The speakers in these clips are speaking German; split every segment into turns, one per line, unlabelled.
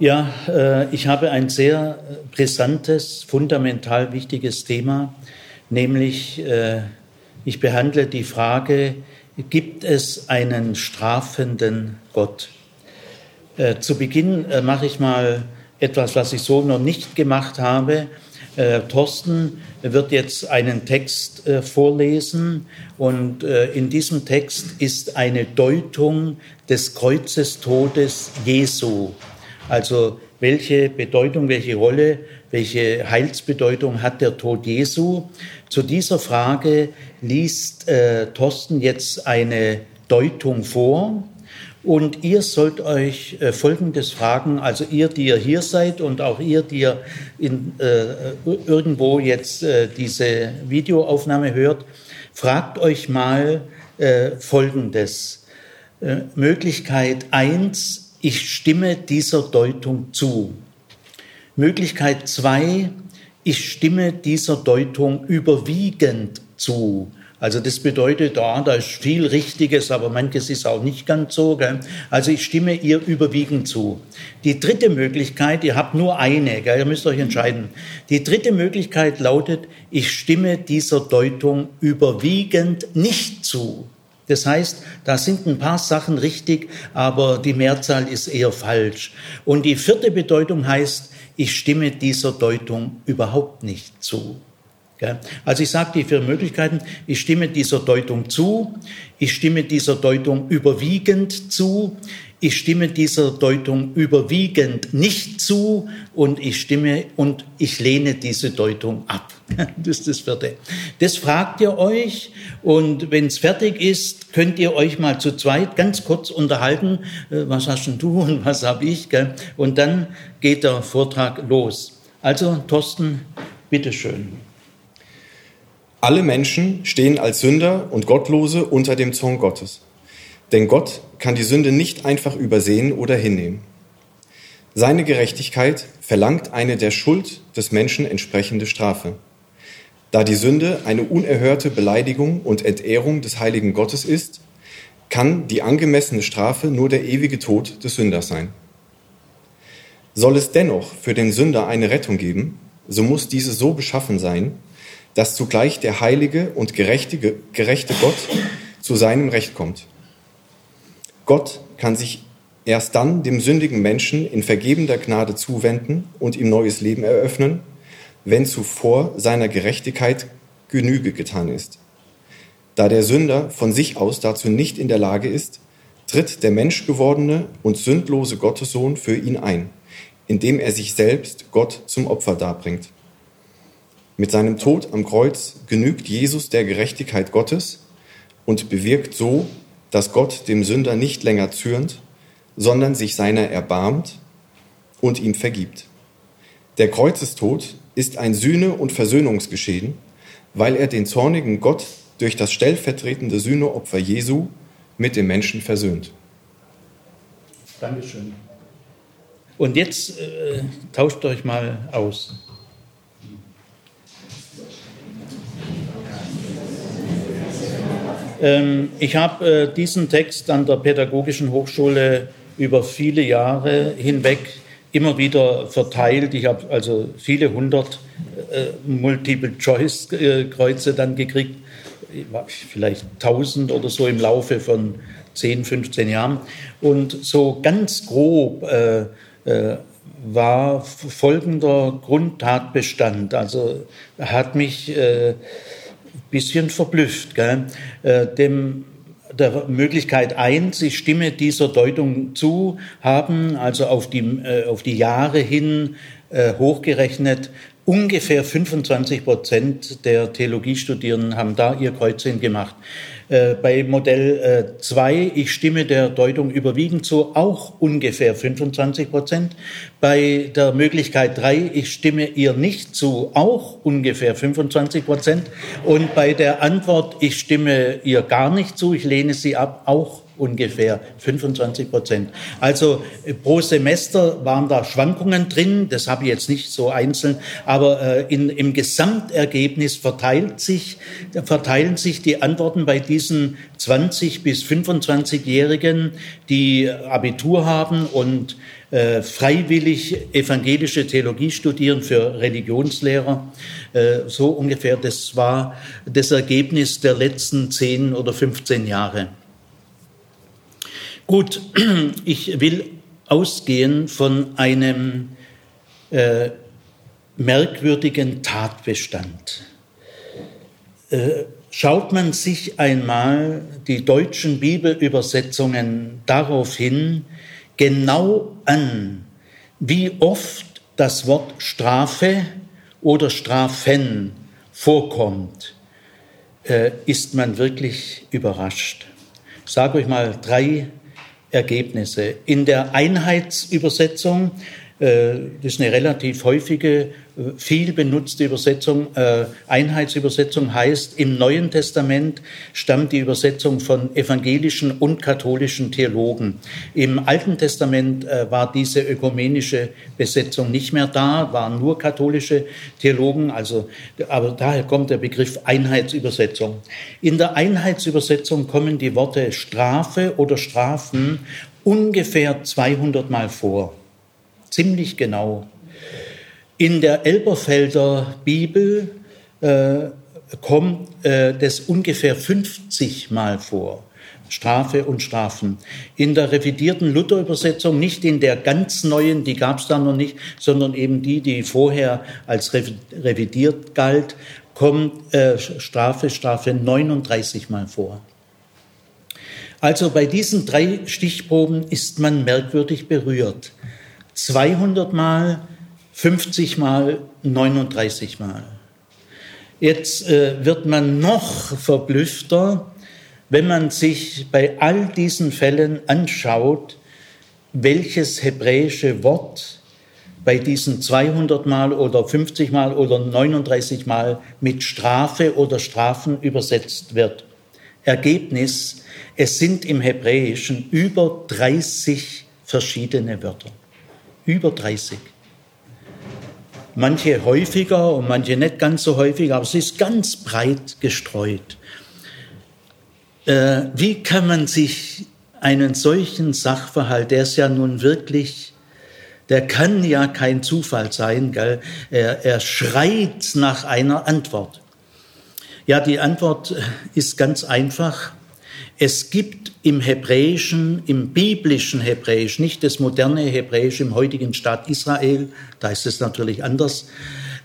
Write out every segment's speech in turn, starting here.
Ja, äh, ich habe ein sehr brisantes, fundamental wichtiges Thema, nämlich äh, ich behandle die Frage, gibt es einen strafenden Gott? Äh, zu Beginn äh, mache ich mal etwas, was ich so noch nicht gemacht habe. Äh, Thorsten wird jetzt einen Text äh, vorlesen und äh, in diesem Text ist eine Deutung des Kreuzestodes Jesu. Also welche Bedeutung, welche Rolle, welche Heilsbedeutung hat der Tod Jesu? Zu dieser Frage liest äh, Thorsten jetzt eine Deutung vor. Und ihr sollt euch äh, Folgendes fragen, also ihr, die ihr hier seid und auch ihr, die ihr in, äh, irgendwo jetzt äh, diese Videoaufnahme hört, fragt euch mal äh, Folgendes. Äh, Möglichkeit eins: ich stimme dieser Deutung zu. Möglichkeit zwei: ich stimme dieser Deutung überwiegend zu. Also das bedeutet, ah, da ist viel Richtiges, aber manches ist auch nicht ganz so. Gell? Also ich stimme ihr überwiegend zu. Die dritte Möglichkeit, ihr habt nur eine, gell? ihr müsst euch entscheiden. Die dritte Möglichkeit lautet, ich stimme dieser Deutung überwiegend nicht zu. Das heißt, da sind ein paar Sachen richtig, aber die Mehrzahl ist eher falsch. Und die vierte Bedeutung heißt, ich stimme dieser Deutung überhaupt nicht zu. Also ich sage die vier Möglichkeiten, ich stimme dieser Deutung zu, ich stimme dieser Deutung überwiegend zu, ich stimme dieser Deutung überwiegend nicht zu und ich stimme und ich lehne diese Deutung ab. Das ist das vierte. Das fragt ihr euch und wenn es fertig ist, könnt ihr euch mal zu zweit ganz kurz unterhalten, äh, was hast denn du und was habe ich, gell? und dann geht der Vortrag los. Also Thorsten, bitteschön.
Alle Menschen stehen als Sünder und Gottlose unter dem Zorn Gottes. Denn Gott kann die Sünde nicht einfach übersehen oder hinnehmen. Seine Gerechtigkeit verlangt eine der Schuld des Menschen entsprechende Strafe. Da die Sünde eine unerhörte Beleidigung und Entehrung des heiligen Gottes ist, kann die angemessene Strafe nur der ewige Tod des Sünders sein. Soll es dennoch für den Sünder eine Rettung geben, so muss diese so beschaffen sein, dass zugleich der heilige und gerechte, gerechte Gott zu seinem Recht kommt. Gott kann sich erst dann dem sündigen Menschen in vergebender Gnade zuwenden und ihm neues Leben eröffnen, wenn zuvor seiner Gerechtigkeit Genüge getan ist. Da der Sünder von sich aus dazu nicht in der Lage ist, tritt der menschgewordene und sündlose Gottessohn für ihn ein, indem er sich selbst Gott zum Opfer darbringt. Mit seinem Tod am Kreuz genügt Jesus der Gerechtigkeit Gottes und bewirkt so, dass Gott dem Sünder nicht länger zürnt, sondern sich seiner erbarmt und ihm vergibt. Der Kreuzestod ist ein Sühne- und Versöhnungsgeschehen, weil er den zornigen Gott durch das stellvertretende Sühneopfer Jesu mit dem Menschen versöhnt.
Dankeschön. Und jetzt äh, tauscht euch mal aus. Ich habe äh, diesen Text an der Pädagogischen Hochschule über viele Jahre hinweg immer wieder verteilt. Ich habe also viele hundert äh, Multiple-Choice-Kreuze dann gekriegt, vielleicht tausend oder so im Laufe von 10, 15 Jahren. Und so ganz grob äh, äh, war folgender Grundtatbestand. Also hat mich äh, bisschen verblüfft. Gell? Äh, dem, der Möglichkeit eins, ich stimme dieser Deutung zu, haben also auf die, äh, auf die Jahre hin äh, hochgerechnet ungefähr 25 Prozent der Theologiestudierenden haben da ihr Kreuzchen gemacht. Äh, bei Modell 2, äh, ich stimme der Deutung überwiegend zu, auch ungefähr 25 Prozent. Bei der Möglichkeit 3, ich stimme ihr nicht zu, auch ungefähr 25 Prozent. Und bei der Antwort, ich stimme ihr gar nicht zu, ich lehne sie ab, auch ungefähr 25 Prozent. Also äh, pro Semester waren da Schwankungen drin, das habe ich jetzt nicht so einzeln, aber äh, in, im Gesamtergebnis verteilt sich, verteilen sich die Antworten bei diesen 20 bis 25-Jährigen, die Abitur haben und äh, freiwillig evangelische Theologie studieren für Religionslehrer. Äh, so ungefähr, das war das Ergebnis der letzten 10 oder 15 Jahre. Gut, ich will ausgehen von einem äh, merkwürdigen Tatbestand. Äh, schaut man sich einmal die deutschen Bibelübersetzungen darauf hin, genau an, wie oft das Wort Strafe oder Strafen vorkommt, äh, ist man wirklich überrascht. Ich sage euch mal drei Ergebnisse. In der Einheitsübersetzung das ist eine relativ häufige, äh, viel benutzte Übersetzung. Äh, Einheitsübersetzung heißt, im Neuen Testament stammt die Übersetzung von evangelischen und katholischen Theologen. Im Alten Testament war diese ökumenische Besetzung nicht mehr da, waren nur katholische Theologen, also, aber daher kommt der Begriff Einheitsübersetzung. In der Einheitsübersetzung kommen die Worte Strafe oder Strafen ungefähr 200 Mal vor ziemlich genau. In der Elberfelder Bibel äh, kommt äh, das ungefähr 50 Mal vor. Strafe und Strafen. In der revidierten Luther-Übersetzung, nicht in der ganz neuen, die gab es da noch nicht, sondern eben die, die vorher als revidiert galt, kommt äh, Strafe, Strafe 39 Mal vor. Also bei diesen drei Stichproben ist man merkwürdig berührt. 200 Mal, 50 Mal, 39 Mal. Jetzt äh, wird man noch verblüffter, wenn man sich bei all diesen Fällen anschaut, welches hebräische Wort bei diesen 200 Mal oder 50 Mal oder 39 Mal mit Strafe oder Strafen übersetzt wird. Ergebnis, es sind im Hebräischen über 30 verschiedene Wörter über 30. Manche häufiger und manche nicht ganz so häufig, aber es ist ganz breit gestreut. Äh, wie kann man sich einen solchen Sachverhalt, der ist ja nun wirklich, der kann ja kein Zufall sein, gell? Er, er schreit nach einer Antwort. Ja, die Antwort ist ganz einfach. Es gibt im Hebräischen, im biblischen Hebräisch, nicht das moderne Hebräisch im heutigen Staat Israel, da ist es natürlich anders,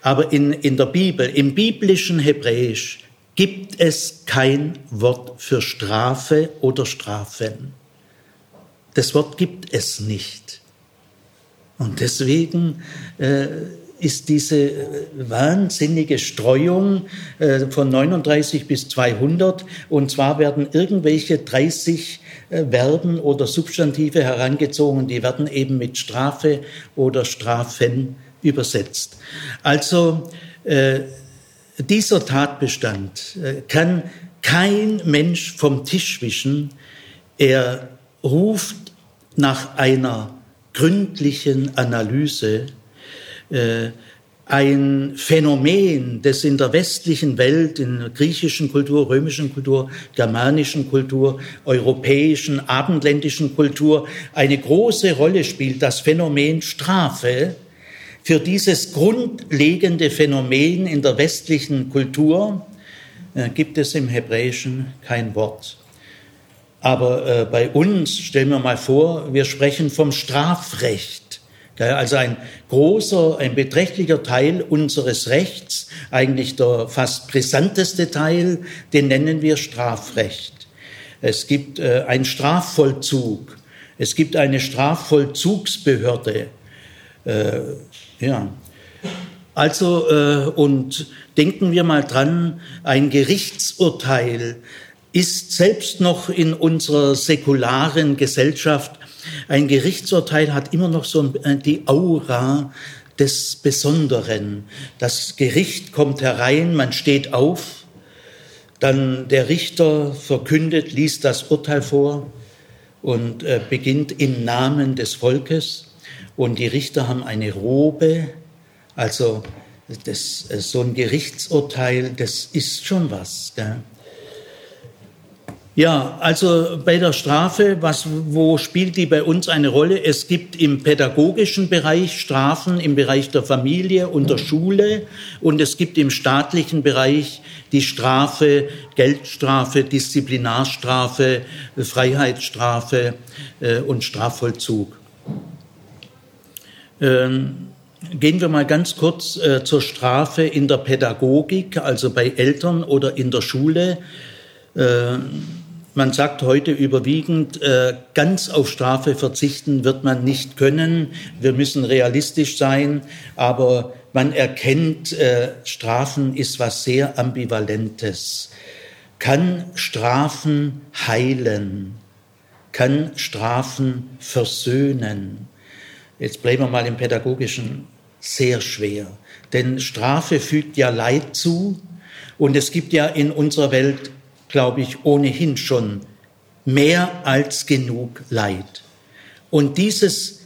aber in, in der Bibel, im biblischen Hebräisch gibt es kein Wort für Strafe oder Strafen. Das Wort gibt es nicht. Und deswegen äh, ist diese äh, wahnsinnige Streuung äh, von 39 bis 200. Und zwar werden irgendwelche 30 äh, Verben oder Substantive herangezogen, die werden eben mit Strafe oder Strafen übersetzt. Also dieser Tatbestand kann kein Mensch vom Tisch wischen. Er ruft nach einer gründlichen Analyse äh, ein Phänomen, das in der westlichen Welt, in der griechischen Kultur, römischen Kultur, germanischen Kultur, europäischen, abendländischen Kultur eine große Rolle spielt, das Phänomen Strafe. Für dieses grundlegende Phänomen in der westlichen Kultur äh, gibt es im Hebräischen kein Wort. Aber äh, bei uns, stellen wir mal vor, wir sprechen vom Strafrecht. Also ein großer, ein beträchtlicher Teil unseres Rechts, eigentlich der fast brisanteste Teil, den nennen wir Strafrecht. Es gibt äh, einen Strafvollzug, es gibt eine Strafvollzugsbehörde. Äh, ja. Also, äh, und denken wir mal dran, ein Gerichtsurteil ist selbst noch in unserer säkularen Gesellschaft ein Gerichtsurteil hat immer noch so äh, die Aura des Besonderen. Das Gericht kommt herein, man steht auf, dann der Richter verkündet, liest das Urteil vor und äh, beginnt im Namen des Volkes. Und die Richter haben eine Robe, also das, äh, so ein Gerichtsurteil, das ist schon was. Gell? Ja, also bei der Strafe, was, wo spielt die bei uns eine Rolle? Es gibt im pädagogischen Bereich Strafen, im Bereich der Familie und der Schule und es gibt im staatlichen Bereich die Strafe, Geldstrafe, Disziplinarstrafe, Freiheitsstrafe äh, und Strafvollzug. Ähm, gehen wir mal ganz kurz äh, zur Strafe in der Pädagogik, also bei Eltern oder in der Schule. Äh, man sagt heute überwiegend, äh, ganz auf Strafe verzichten wird man nicht können. Wir müssen realistisch sein, aber man erkennt, äh, Strafen ist was sehr Ambivalentes. Kann Strafen heilen? Kann Strafen versöhnen? Jetzt bleiben wir mal im Pädagogischen. Sehr schwer. Denn Strafe fügt ja Leid zu. Und es gibt ja in unserer Welt glaube ich, ohnehin schon mehr als genug Leid. Und dieses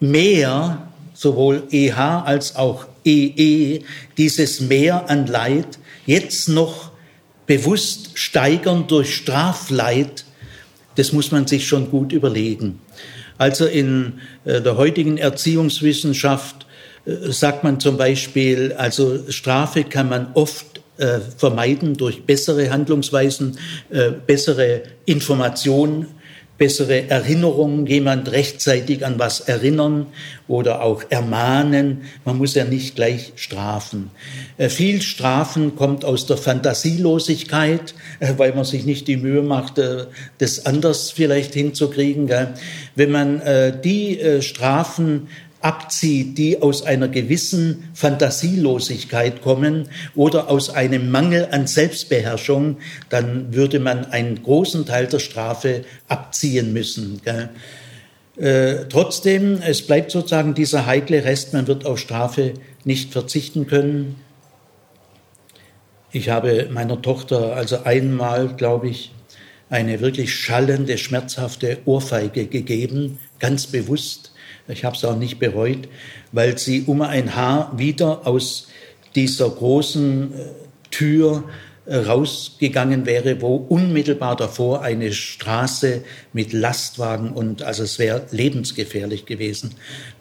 Mehr, sowohl EH als auch EE, dieses Mehr an Leid, jetzt noch bewusst steigern durch Strafleid, das muss man sich schon gut überlegen. Also in äh, der heutigen Erziehungswissenschaft äh, sagt man zum Beispiel, also Strafe kann man oft äh, vermeiden durch bessere Handlungsweisen, äh, bessere Informationen, bessere Erinnerungen, jemand rechtzeitig an was erinnern oder auch ermahnen. Man muss ja nicht gleich strafen. Äh, viel Strafen kommt aus der Fantasielosigkeit, äh, weil man sich nicht die Mühe macht, äh, das anders vielleicht hinzukriegen. Gell? Wenn man äh, die Strafen abzieht, die aus einer gewissen Fantasielosigkeit kommen oder aus einem Mangel an Selbstbeherrschung, dann würde man einen großen Teil der Strafe abziehen müssen. Äh, trotzdem, es bleibt sozusagen dieser heikle Rest, man wird auf Strafe nicht verzichten können. Ich habe meiner Tochter also einmal, glaube ich, eine wirklich schallende, schmerzhafte Ohrfeige gegeben, ganz bewusst ich habe es auch nicht bereut, weil sie um ein Haar wieder aus dieser großen äh, Tür äh, rausgegangen wäre, wo unmittelbar davor eine Straße mit Lastwagen und also es wäre lebensgefährlich gewesen.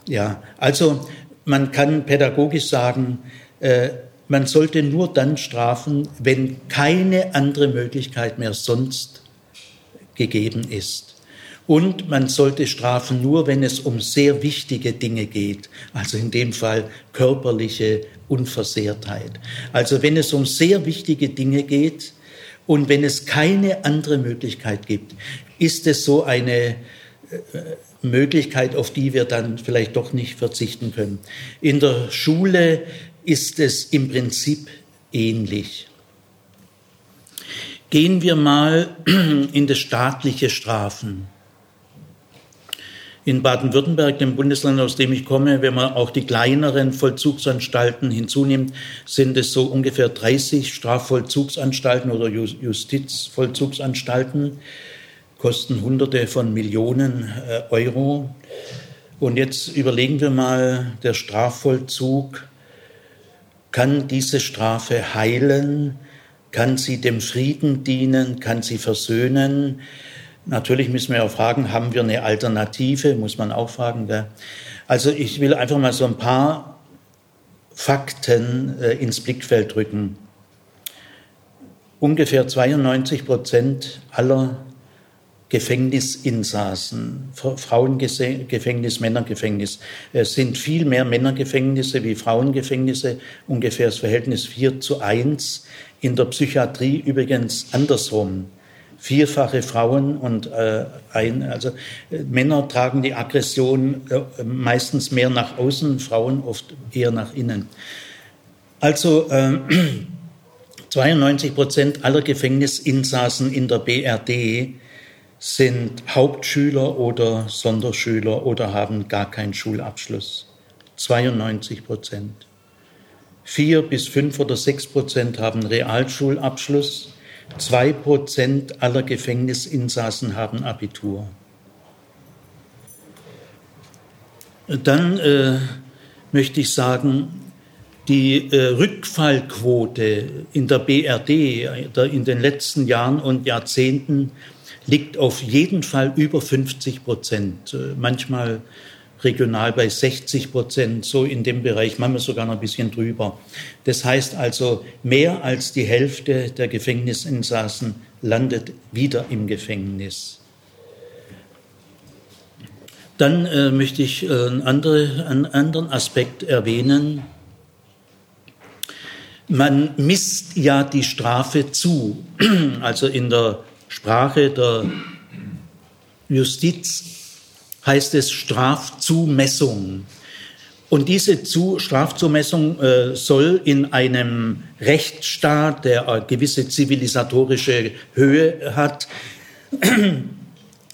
Ja, also man kann pädagogisch sagen, äh, man sollte nur dann strafen, wenn keine andere Möglichkeit mehr sonst gegeben ist. Und man sollte strafen nur, wenn es um sehr wichtige Dinge geht, also in dem Fall körperliche Unversehrtheit. Also wenn es um sehr wichtige Dinge geht und wenn es keine andere Möglichkeit gibt, ist es so eine äh, Möglichkeit, auf die wir dann vielleicht doch nicht verzichten können. In der Schule ist es im Prinzip ähnlich. Gehen wir mal in das staatliche Strafen. In Baden-Württemberg, dem Bundesland, aus dem ich komme, wenn man auch die kleineren Vollzugsanstalten hinzunimmt, sind es so ungefähr 30 Strafvollzugsanstalten oder Justizvollzugsanstalten, kosten Hunderte von Millionen äh, Euro. Und jetzt überlegen wir mal, der Strafvollzug, kann diese Strafe heilen? Kann sie dem Frieden dienen? Kann sie versöhnen? Natürlich müssen wir auch fragen, haben wir eine Alternative? Muss man auch fragen. Gell? Also ich will einfach mal so ein paar Fakten äh, ins Blickfeld drücken. Ungefähr 92 Prozent aller Gefängnisinsassen, Frauengefängnis, Männergefängnis, es sind viel mehr Männergefängnisse wie Frauengefängnisse, ungefähr das Verhältnis 4 zu 1. In der Psychiatrie übrigens andersrum vierfache Frauen und äh, ein, also äh, Männer tragen die Aggression äh, meistens mehr nach außen, Frauen oft eher nach innen. Also äh, 92 Prozent aller Gefängnisinsassen in der BRD sind Hauptschüler oder Sonderschüler oder haben gar keinen Schulabschluss. 92 Prozent. Vier bis fünf oder sechs Prozent haben Realschulabschluss Zwei Prozent aller Gefängnisinsassen haben Abitur. Dann äh, möchte ich sagen, die äh, Rückfallquote in der BRD in den letzten Jahren und Jahrzehnten liegt auf jeden Fall über 50 Prozent. Äh, manchmal regional bei 60 Prozent, so in dem Bereich, manchmal sogar noch ein bisschen drüber. Das heißt also, mehr als die Hälfte der Gefängnisinsassen landet wieder im Gefängnis. Dann äh, möchte ich äh, andere, einen anderen Aspekt erwähnen. Man misst ja die Strafe zu. Also in der Sprache der Justiz heißt es Strafzumessung. Und diese zu, Strafzumessung äh, soll in einem Rechtsstaat, der eine gewisse zivilisatorische Höhe hat,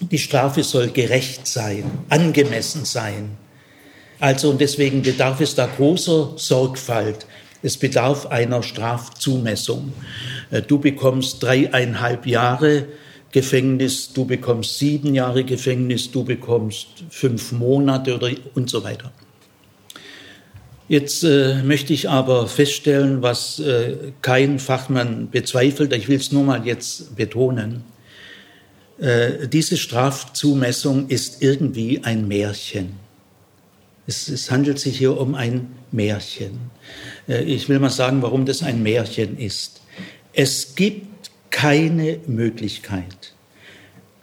die Strafe soll gerecht sein, angemessen sein. Also und deswegen bedarf es da großer Sorgfalt. Es bedarf einer Strafzumessung. Äh, du bekommst dreieinhalb Jahre Gefängnis, du bekommst sieben Jahre Gefängnis, du bekommst fünf Monate oder und so weiter. Jetzt äh, möchte ich aber feststellen, was äh, kein Fachmann bezweifelt, ich will es nur mal jetzt betonen. Äh, diese Strafzumessung ist irgendwie ein Märchen. Es, es, handelt sich hier um ein Märchen. Äh, ich will mal sagen, warum das ein Märchen ist. Es gibt keine Möglichkeit,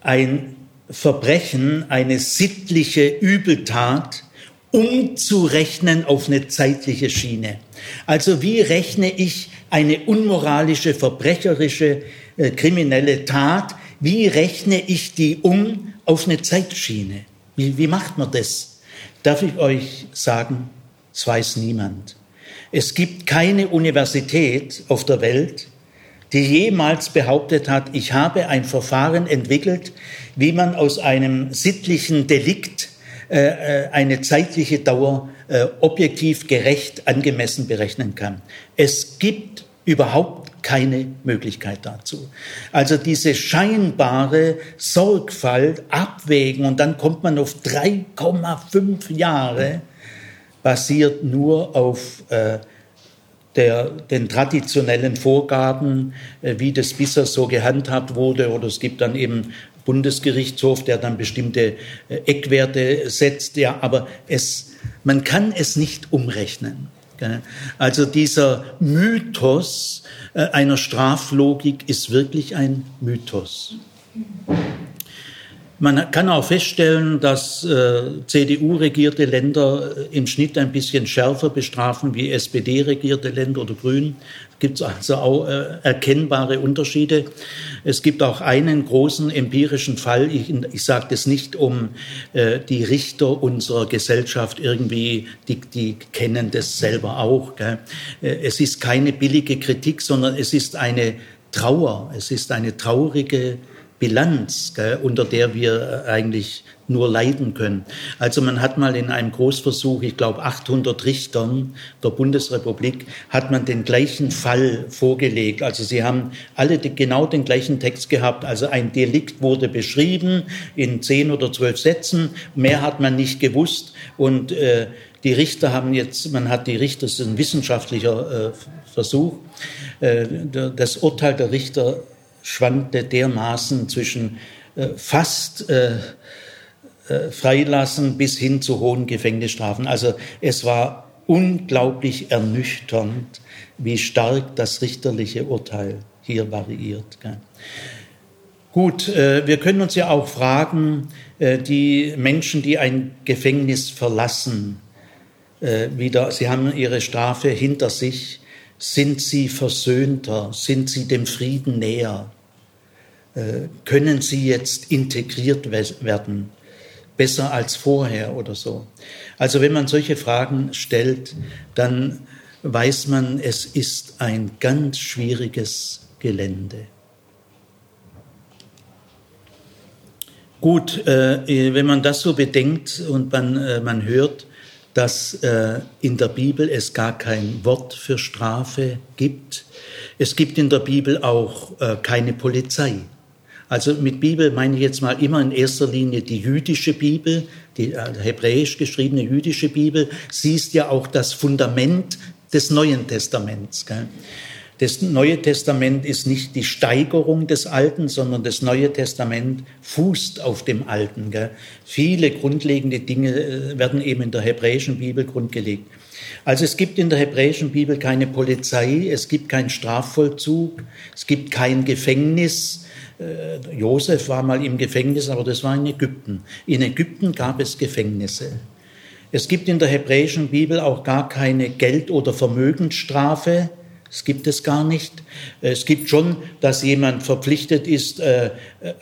ein Verbrechen, eine sittliche Übeltat umzurechnen auf eine zeitliche Schiene. Also wie rechne ich eine unmoralische, verbrecherische, äh, kriminelle Tat wie rechne ich die um auf eine Zeitschiene? Wie, wie macht man das? Darf ich euch sagen, es weiß niemand. Es gibt keine Universität auf der Welt, die jemals behauptet hat, ich habe ein Verfahren entwickelt, wie man aus einem sittlichen Delikt äh, äh eine zeitliche Dauer äh, objektiv gerecht angemessen berechnen kann. Es gibt überhaupt keine Möglichkeit dazu. Also diese scheinbare Sorgfalt abwägen und dann kommt man auf 3,5 Jahre, basiert nur auf äh, der, den traditionellen Vorgaben, äh, wie das bisher so gehandhabt wurde. Oder es gibt dann eben Bundesgerichtshof, der dann bestimmte äh, Eckwerte setzt. Ja, aber es, man kann es nicht umrechnen. Also dieser Mythos äh, einer Straflogik ist wirklich ein Mythos. Man kann auch feststellen, dass äh, CDU-regierte Länder äh, im Schnitt ein bisschen schärfer bestrafen wie SPD-regierte Länder oder Grün. Es gibt also auch äh, erkennbare Unterschiede. Es gibt auch einen großen empirischen Fall. Ich, ich sage das nicht, um äh, die Richter unserer Gesellschaft irgendwie, die, die kennen das selber auch. Gell? Äh, es ist keine billige Kritik, sondern es ist eine Trauer. Es ist eine traurige Bilanz, gell, unter der wir äh, eigentlich nur leiden können. Also man hat mal in einem Großversuch, ich glaube 800 Richtern der Bundesrepublik, hat man den gleichen Fall vorgelegt. Also sie haben alle die, genau den gleichen Text gehabt. Also ein Delikt wurde beschrieben in zehn oder zwölf Sätzen. Mehr hat man nicht gewusst und äh, die Richter haben jetzt, man hat die Richter, das ist ein wissenschaftlicher äh, Versuch, äh, das Urteil der Richter schwankte dermaßen zwischen äh, fast äh, äh, Freilassen bis hin zu hohen Gefängnisstrafen. Also es war unglaublich ernüchternd, wie stark das richterliche Urteil hier variiert. Gut, äh, wir können uns ja auch fragen, äh, die Menschen, die ein Gefängnis verlassen, wieder, sie haben ihre Strafe hinter sich, sind sie versöhnter, sind sie dem Frieden näher? Äh, können sie jetzt integriert werden, besser als vorher oder so. Also wenn man solche Fragen stellt, dann weiß man, es ist ein ganz schwieriges Gelände. Gut, äh, wenn man das so bedenkt und man, äh, man hört, dass in der Bibel es gar kein Wort für Strafe gibt, es gibt in der Bibel auch keine Polizei. Also mit Bibel meine ich jetzt mal immer in erster Linie die jüdische Bibel, die äh, hebräisch geschriebene jüdische Bibel. Sie ist ja auch das Fundament des Neuen Testaments. Gell? Das Neue Testament ist nicht die Steigerung des Alten, sondern das Neue Testament fußt auf dem Alten. Gell? Viele grundlegende Dinge äh, werden eben in der hebräischen Bibel grundgelegt. Also es gibt in der hebräischen Bibel keine Polizei, es gibt keinen Strafvollzug, es gibt kein Gefängnis. Äh, Josef war mal im Gefängnis, aber das war in Ägypten. In Ägypten gab es Gefängnisse. Es gibt in der hebräischen Bibel auch gar keine Geld- oder Vermögensstrafe. Das gibt es gar nicht. Es gibt schon, dass jemand verpflichtet ist, äh,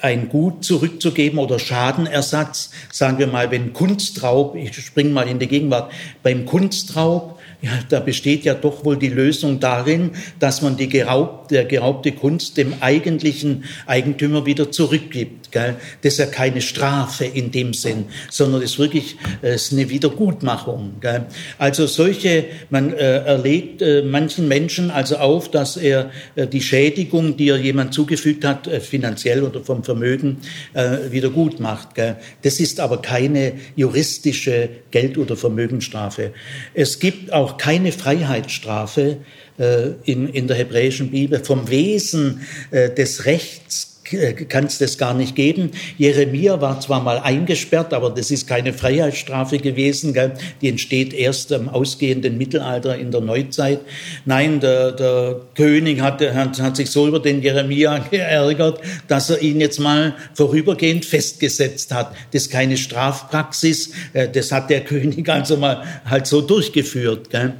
ein Gut zurückzugeben oder Schadenersatz. Sagen wir mal, wenn Kunstraub, ich springe mal in die Gegenwart, beim Kunstraub ja, da besteht ja doch wohl die Lösung darin, dass man die geraubte, geraubte Kunst dem eigentlichen Eigentümer wieder zurückgibt. Gell? Das ist ja keine Strafe in dem Sinn, sondern es ist wirklich äh, ist eine Wiedergutmachung. Gell? Also solche, man äh, erlegt äh, manchen Menschen also auf, dass er äh, die Schädigung, die er jemand zugefügt hat, äh, finanziell oder vom Vermögen, äh, wieder gut macht. Gell? Das ist aber keine juristische Geld- oder Vermögensstrafe. Es gibt auch auch keine Freiheitsstrafe äh, in, in der hebräischen Bibel. Vom Wesen äh, des Rechts kann es das gar nicht geben. Jeremia war zwar mal eingesperrt, aber das ist keine Freiheitsstrafe gewesen. Gell? Die entsteht erst im ausgehenden Mittelalter in der Neuzeit. Nein, der, der König hat, hat, hat sich so über den Jeremia geärgert, dass er ihn jetzt mal vorübergehend festgesetzt hat. Das ist keine Strafpraxis. Äh, das hat der König also mal halt so durchgeführt. Gell?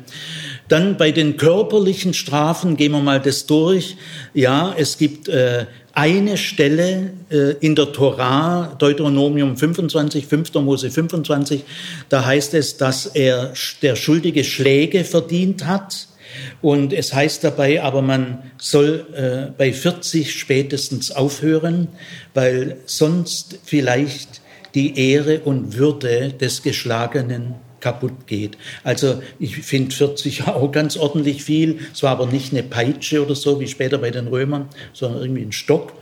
Dann bei den körperlichen Strafen gehen wir mal das durch. Ja, es gibt äh, eine Stelle äh, in der Torah, Deuteronomium 25, 5. Mose 25, da heißt es, dass er der Schuldige Schläge verdient hat. Und es heißt dabei, aber man soll äh, bei 40 spätestens aufhören, weil sonst vielleicht die Ehre und Würde des Geschlagenen kaputt geht. Also ich finde 40 auch ganz ordentlich viel. Es war aber nicht eine Peitsche oder so wie später bei den Römern, sondern irgendwie ein Stock.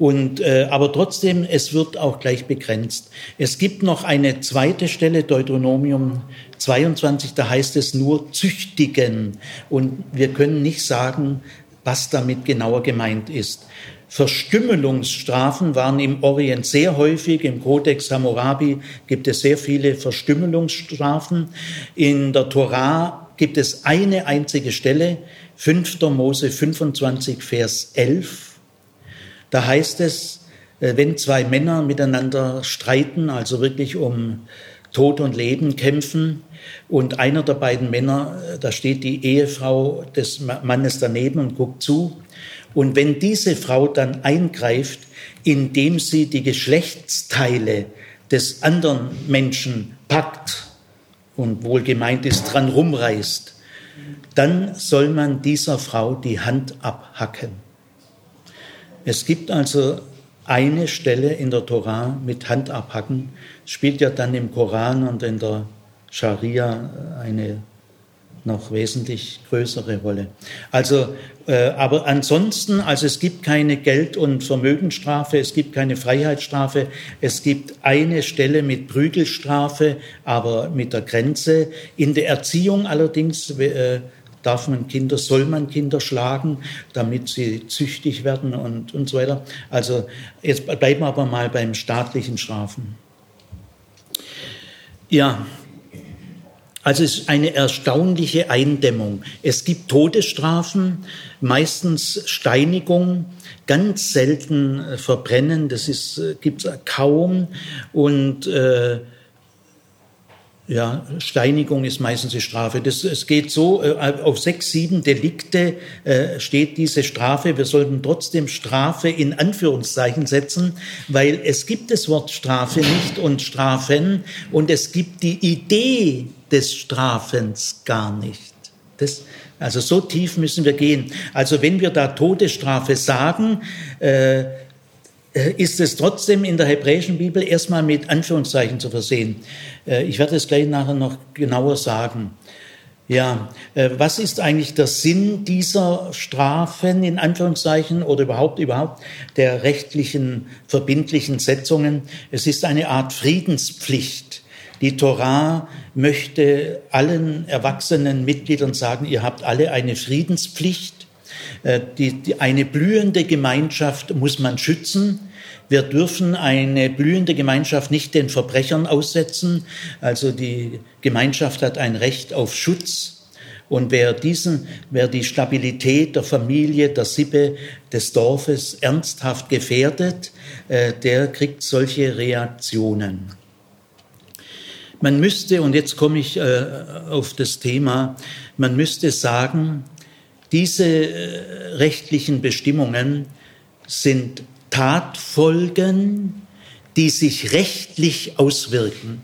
Und, äh, aber trotzdem, es wird auch gleich begrenzt. Es gibt noch eine zweite Stelle, Deuteronomium 22, da heißt es nur züchtigen. Und wir können nicht sagen, was damit genauer gemeint ist. Verstümmelungsstrafen waren im Orient sehr häufig. Im Kodex Hammurabi gibt es sehr viele Verstümmelungsstrafen. In der Torah gibt es eine einzige Stelle, 5. Mose 25, Vers 11. Da heißt es, äh, wenn zwei Männer miteinander streiten, also wirklich um Tod und Leben kämpfen, und einer der beiden Männer, äh, da steht die Ehefrau des Mannes daneben und guckt zu, und wenn diese Frau dann eingreift, indem sie die Geschlechtsteile des anderen Menschen packt und wohlgemeint ist, dran rumreißt, dann soll man dieser Frau die Hand abhacken. Es gibt also eine Stelle in der Torah mit Hand abhacken, spielt ja dann im Koran und in der Scharia eine noch wesentlich größere Rolle. Also, äh, aber ansonsten, also es gibt keine Geld- und Vermögensstrafe, es gibt keine Freiheitsstrafe, es gibt eine Stelle mit Prügelstrafe, aber mit der Grenze. In der Erziehung allerdings äh, darf man Kinder, soll man Kinder schlagen, damit sie züchtig werden und, und so weiter. Also jetzt bleiben wir aber mal beim staatlichen Strafen. Ja, also es ist eine erstaunliche Eindämmung. Es gibt Todesstrafen, meistens Steinigung, ganz selten äh, Verbrennen, das ist, äh, gibt es kaum. Und äh, ja, Steinigung ist meistens die Strafe. Das, es geht so, äh, auf sechs, sieben Delikte äh, steht diese Strafe. Wir sollten trotzdem Strafe in Anführungszeichen setzen, weil es gibt das Wort Strafe nicht und Strafen und es gibt die Idee des Strafens gar nicht. Das, also so tief müssen wir gehen. Also wenn wir da Todesstrafe sagen, äh, ist es trotzdem in der hebräischen Bibel erstmal mit Anführungszeichen zu versehen. Äh, ich werde es gleich nachher noch genauer sagen. Ja, äh, was ist eigentlich der Sinn dieser Strafen in Anführungszeichen oder überhaupt überhaupt der rechtlichen verbindlichen Setzungen? Es ist eine Art Friedenspflicht. Die Torah möchte allen erwachsenen Mitgliedern sagen, ihr habt alle eine Friedenspflicht. Äh, die, die, eine blühende Gemeinschaft muss man schützen. Wir dürfen eine blühende Gemeinschaft nicht den Verbrechern aussetzen. Also die Gemeinschaft hat ein Recht auf Schutz. Und wer diesen, wer die Stabilität der Familie, der Sippe, des Dorfes ernsthaft gefährdet, äh, der kriegt solche Reaktionen. Man müsste, und jetzt komme ich äh, auf das Thema, man müsste sagen, diese äh, rechtlichen Bestimmungen sind Tatfolgen, die sich rechtlich auswirken.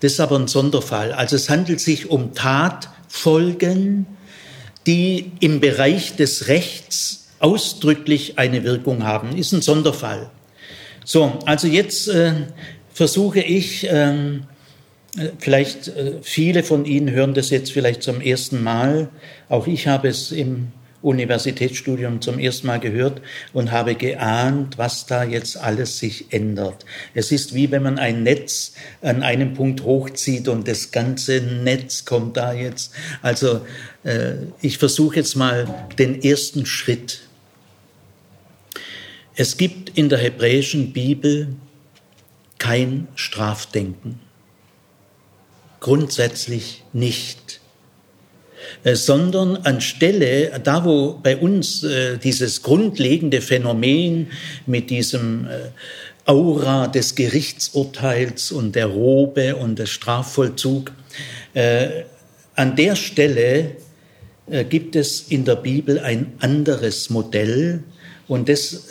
Das ist aber ein Sonderfall. Also es handelt sich um Tatfolgen, die im Bereich des Rechts ausdrücklich eine Wirkung haben. Ist ein Sonderfall. So, also jetzt äh, versuche ich, ähm, äh, vielleicht äh, viele von Ihnen hören das jetzt vielleicht zum ersten Mal. Auch ich habe es im Universitätsstudium zum ersten Mal gehört und habe geahnt, was da jetzt alles sich ändert. Es ist wie wenn man ein Netz an einem Punkt hochzieht und das ganze Netz kommt da jetzt. Also äh, ich versuche jetzt mal den ersten Schritt. Es gibt in der hebräischen Bibel kein Strafdenken. Grundsätzlich nicht. Äh, sondern anstelle, da wo bei uns äh, dieses grundlegende Phänomen mit diesem äh, Aura des Gerichtsurteils und der Robe und des Strafvollzug, an der Stelle gibt es in der Bibel ein anderes Modell und das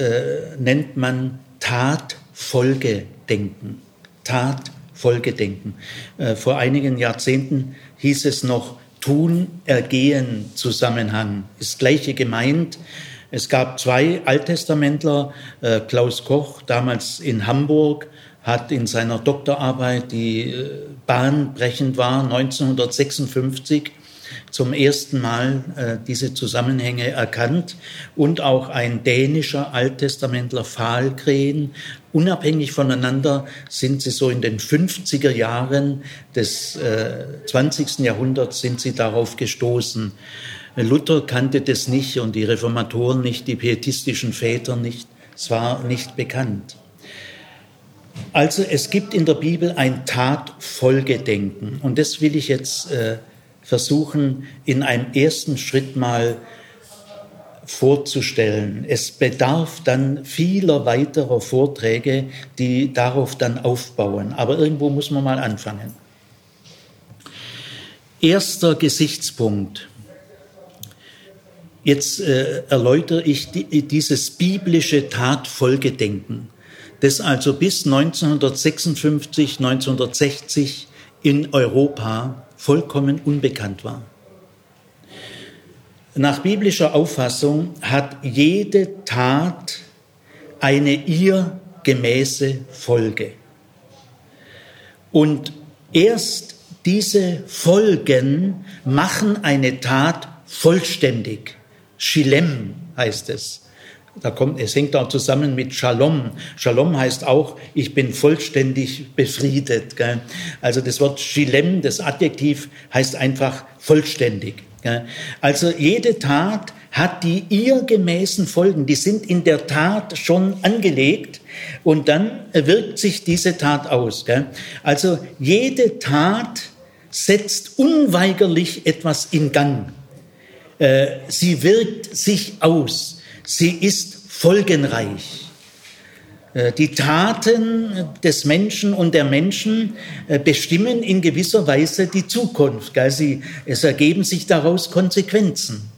nennt man Tatfolgedenken. Tatfolgedenken. Vor einigen Jahrzehnten hieß es noch Tun-Ergehen-Zusammenhang. Ist gleiche gemeint. Es gab zwei Alttestamentler, äh, Klaus Koch, damals in Hamburg, hat in seiner Doktorarbeit, die äh, bahnbrechend war, 1956 zum ersten Mal äh, diese Zusammenhänge erkannt und auch ein dänischer Alttestamentler Fahlgren. Unabhängig voneinander sind sie so in den 50er Jahren des äh, 20. Jahrhunderts sind sie darauf gestoßen. Luther kannte das nicht und die Reformatoren nicht, die pietistischen Väter nicht. Es war nicht bekannt. Also es gibt in der Bibel ein Tatfolgedenken und das will ich jetzt äh, versuchen, in einem ersten Schritt mal vorzustellen. Es bedarf dann vieler weiterer Vorträge, die darauf dann aufbauen. Aber irgendwo muss man mal anfangen. Erster Gesichtspunkt. Jetzt äh, erläutere ich die, dieses biblische Tatfolgedenken, das also bis 1956, 1960 in Europa vollkommen unbekannt war. Nach biblischer Auffassung hat jede Tat eine ihr gemäße Folge. Und erst diese Folgen machen eine Tat vollständig. Shilem heißt es. Da kommt, es hängt auch zusammen mit Shalom. Shalom heißt auch, ich bin vollständig befriedet. Gell? Also das Wort Shilem, das Adjektiv, heißt einfach vollständig. Also jede Tat hat die ihr gemäßen Folgen. Die sind in der Tat schon angelegt und dann wirkt sich diese Tat aus. Also jede Tat setzt unweigerlich etwas in Gang. Äh, sie wirkt sich aus. Sie ist folgenreich. Äh, die Taten des Menschen und der Menschen äh, bestimmen in gewisser Weise die Zukunft. Es ergeben sich daraus Konsequenzen.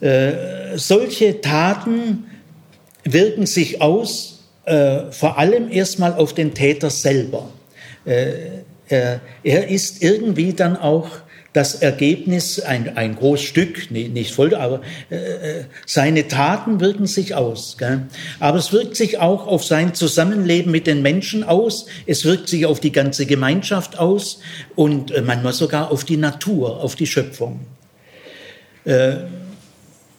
Äh, solche Taten wirken sich aus, vor allem erstmal auf den Täter selber. Er ist irgendwie dann auch das Ergebnis, ein, ein Großstück, nee, nicht voll, aber äh, äh, seine Taten wirken sich aus. Gell? Aber es wirkt sich auch auf sein Zusammenleben mit den Menschen aus, es wirkt sich auf die ganze Gemeinschaft aus und äh, manchmal sogar auf die Natur, auf die Schöpfung. Äh,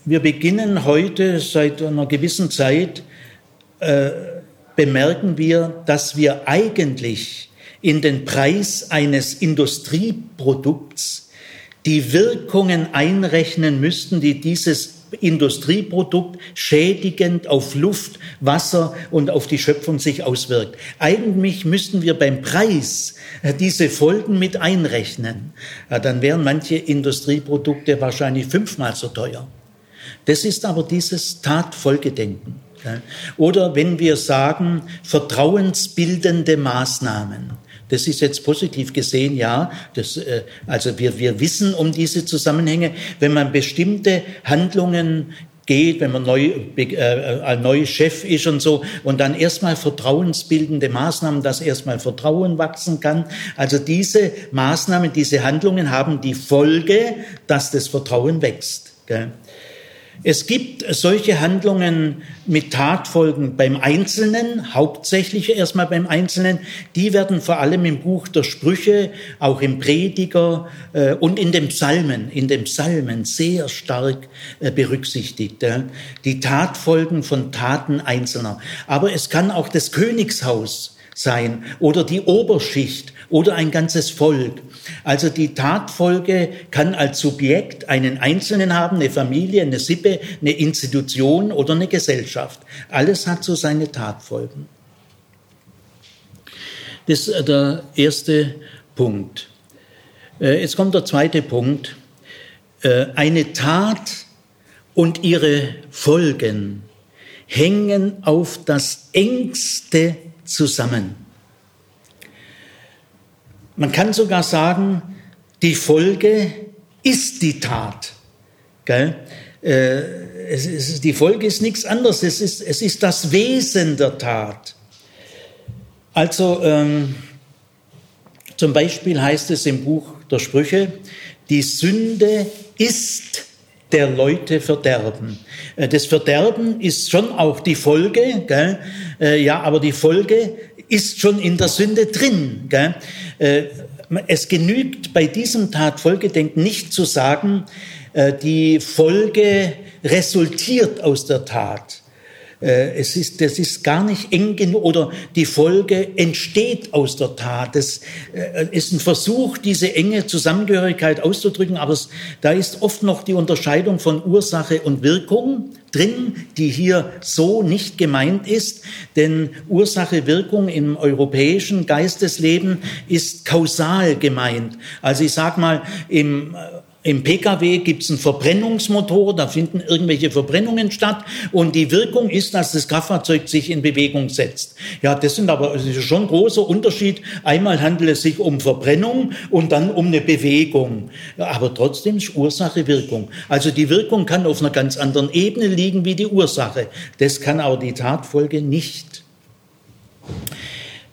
wir beginnen heute seit einer gewissen Zeit, äh, bemerken wir, dass wir eigentlich in den Preis eines Industrieprodukts die Wirkungen einrechnen müssten, die dieses Industrieprodukt schädigend auf Luft, Wasser und auf die Schöpfung sich auswirkt. Eigentlich müssten wir beim Preis diese Folgen mit einrechnen. Dann wären manche Industrieprodukte wahrscheinlich fünfmal so teuer. Das ist aber dieses Tatfolgedenken. Oder wenn wir sagen, vertrauensbildende Maßnahmen. Das ist jetzt positiv gesehen, ja. Das, äh, also wir, wir wissen um diese Zusammenhänge. Wenn man bestimmte Handlungen geht, wenn man neu, äh, ein neuer Chef ist und so, und dann erstmal vertrauensbildende Maßnahmen, dass erstmal Vertrauen wachsen kann. Also diese Maßnahmen, diese Handlungen haben die Folge, dass das Vertrauen wächst. Gell? Es gibt solche Handlungen mit Tatfolgen beim Einzelnen, hauptsächlich erstmal beim Einzelnen. Die werden vor allem im Buch der Sprüche, auch im Prediger äh, und in den Psalmen, in den Psalmen sehr stark äh, berücksichtigt. Ja. Die Tatfolgen von Taten Einzelner. Aber es kann auch das Königshaus sein oder die Oberschicht oder ein ganzes Volk. Also die Tatfolge kann als Subjekt einen Einzelnen haben, eine Familie, eine Sippe, eine Institution oder eine Gesellschaft. Alles hat so seine Tatfolgen. Das ist der erste Punkt. Äh, jetzt kommt der zweite Punkt. Äh, eine Tat und ihre Folgen hängen auf das engste zusammen. Man kann sogar sagen, die Folge ist die Tat. Gell? Äh, es ist, die Folge ist nichts anderes, es ist, es ist das Wesen der Tat. Also ähm, zum Beispiel heißt es im Buch der Sprüche, die Sünde ist der Leute Verderben. Äh, das Verderben ist schon auch die Folge, gell? Äh, ja, aber die Folge ist schon in der Sünde drin. Gell? Äh, es genügt bei diesem Tatfolgedenken nicht zu sagen, die Folge resultiert aus der Tat. Äh, es ist, das ist gar nicht eng genug oder die Folge entsteht aus der Tat. Das ist ein Versuch, diese enge Zusammengehörigkeit auszudrücken, aber es, da ist oft noch die Unterscheidung von Ursache und Wirkung drin, die hier so nicht gemeint ist, denn Ursache-Wirkung im europäischen Geistesleben ist kausal gemeint. Also ich sag mal, im im Pkw gibt es einen Verbrennungsmotor, da finden irgendwelche Verbrennungen statt und die Wirkung ist, dass das Kraftfahrzeug sich in Bewegung setzt. Ja, das sind aber das ist schon ein großer Unterschied. Einmal handelt es sich um Verbrennung und dann um eine Bewegung. Aber trotzdem ist Ursache Wirkung. Also die Wirkung kann auf einer ganz anderen Ebene liegen wie die Ursache. Das kann aber die Tatfolge nicht.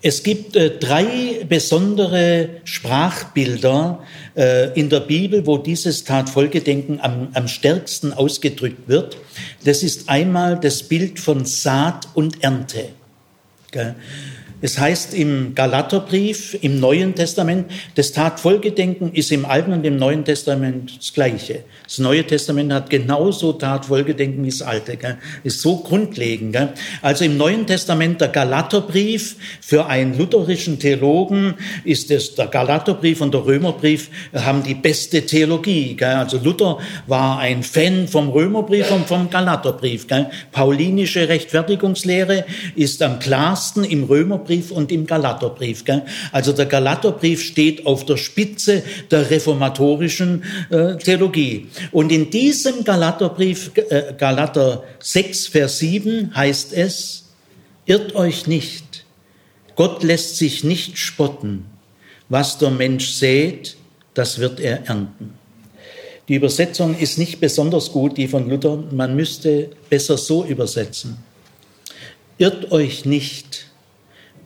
Es gibt äh, drei besondere Sprachbilder äh, in der Bibel, wo dieses Tatfolgedenken am, am stärksten ausgedrückt wird. Das ist einmal das Bild von Saat und Ernte. Gell? Es heißt im Galaterbrief, im Neuen Testament, das Tatfolgedenken ist im Alten und im Neuen Testament das Gleiche. Das Neue Testament hat genauso Tatfolgedenken wie das Alte. Gell? Ist so grundlegend. Gell? Also im Neuen Testament der Galaterbrief für einen lutherischen Theologen ist es der Galaterbrief und der Römerbrief haben die beste Theologie. Gell? Also Luther war ein Fan vom Römerbrief und vom Galaterbrief. Paulinische Rechtfertigungslehre ist am klarsten im Römerbrief Römerbrief und im Galaterbrief. Gell? Also der Galaterbrief steht auf der Spitze der reformatorischen äh, Theologie. Und in diesem Galaterbrief, äh, Galater 6, Vers 7 heißt es, irrt euch nicht, Gott lässt sich nicht spotten. Was der Mensch sät, das wird er ernten. Die Übersetzung ist nicht besonders gut, die von Luther. Man müsste besser so übersetzen. Irrt euch nicht,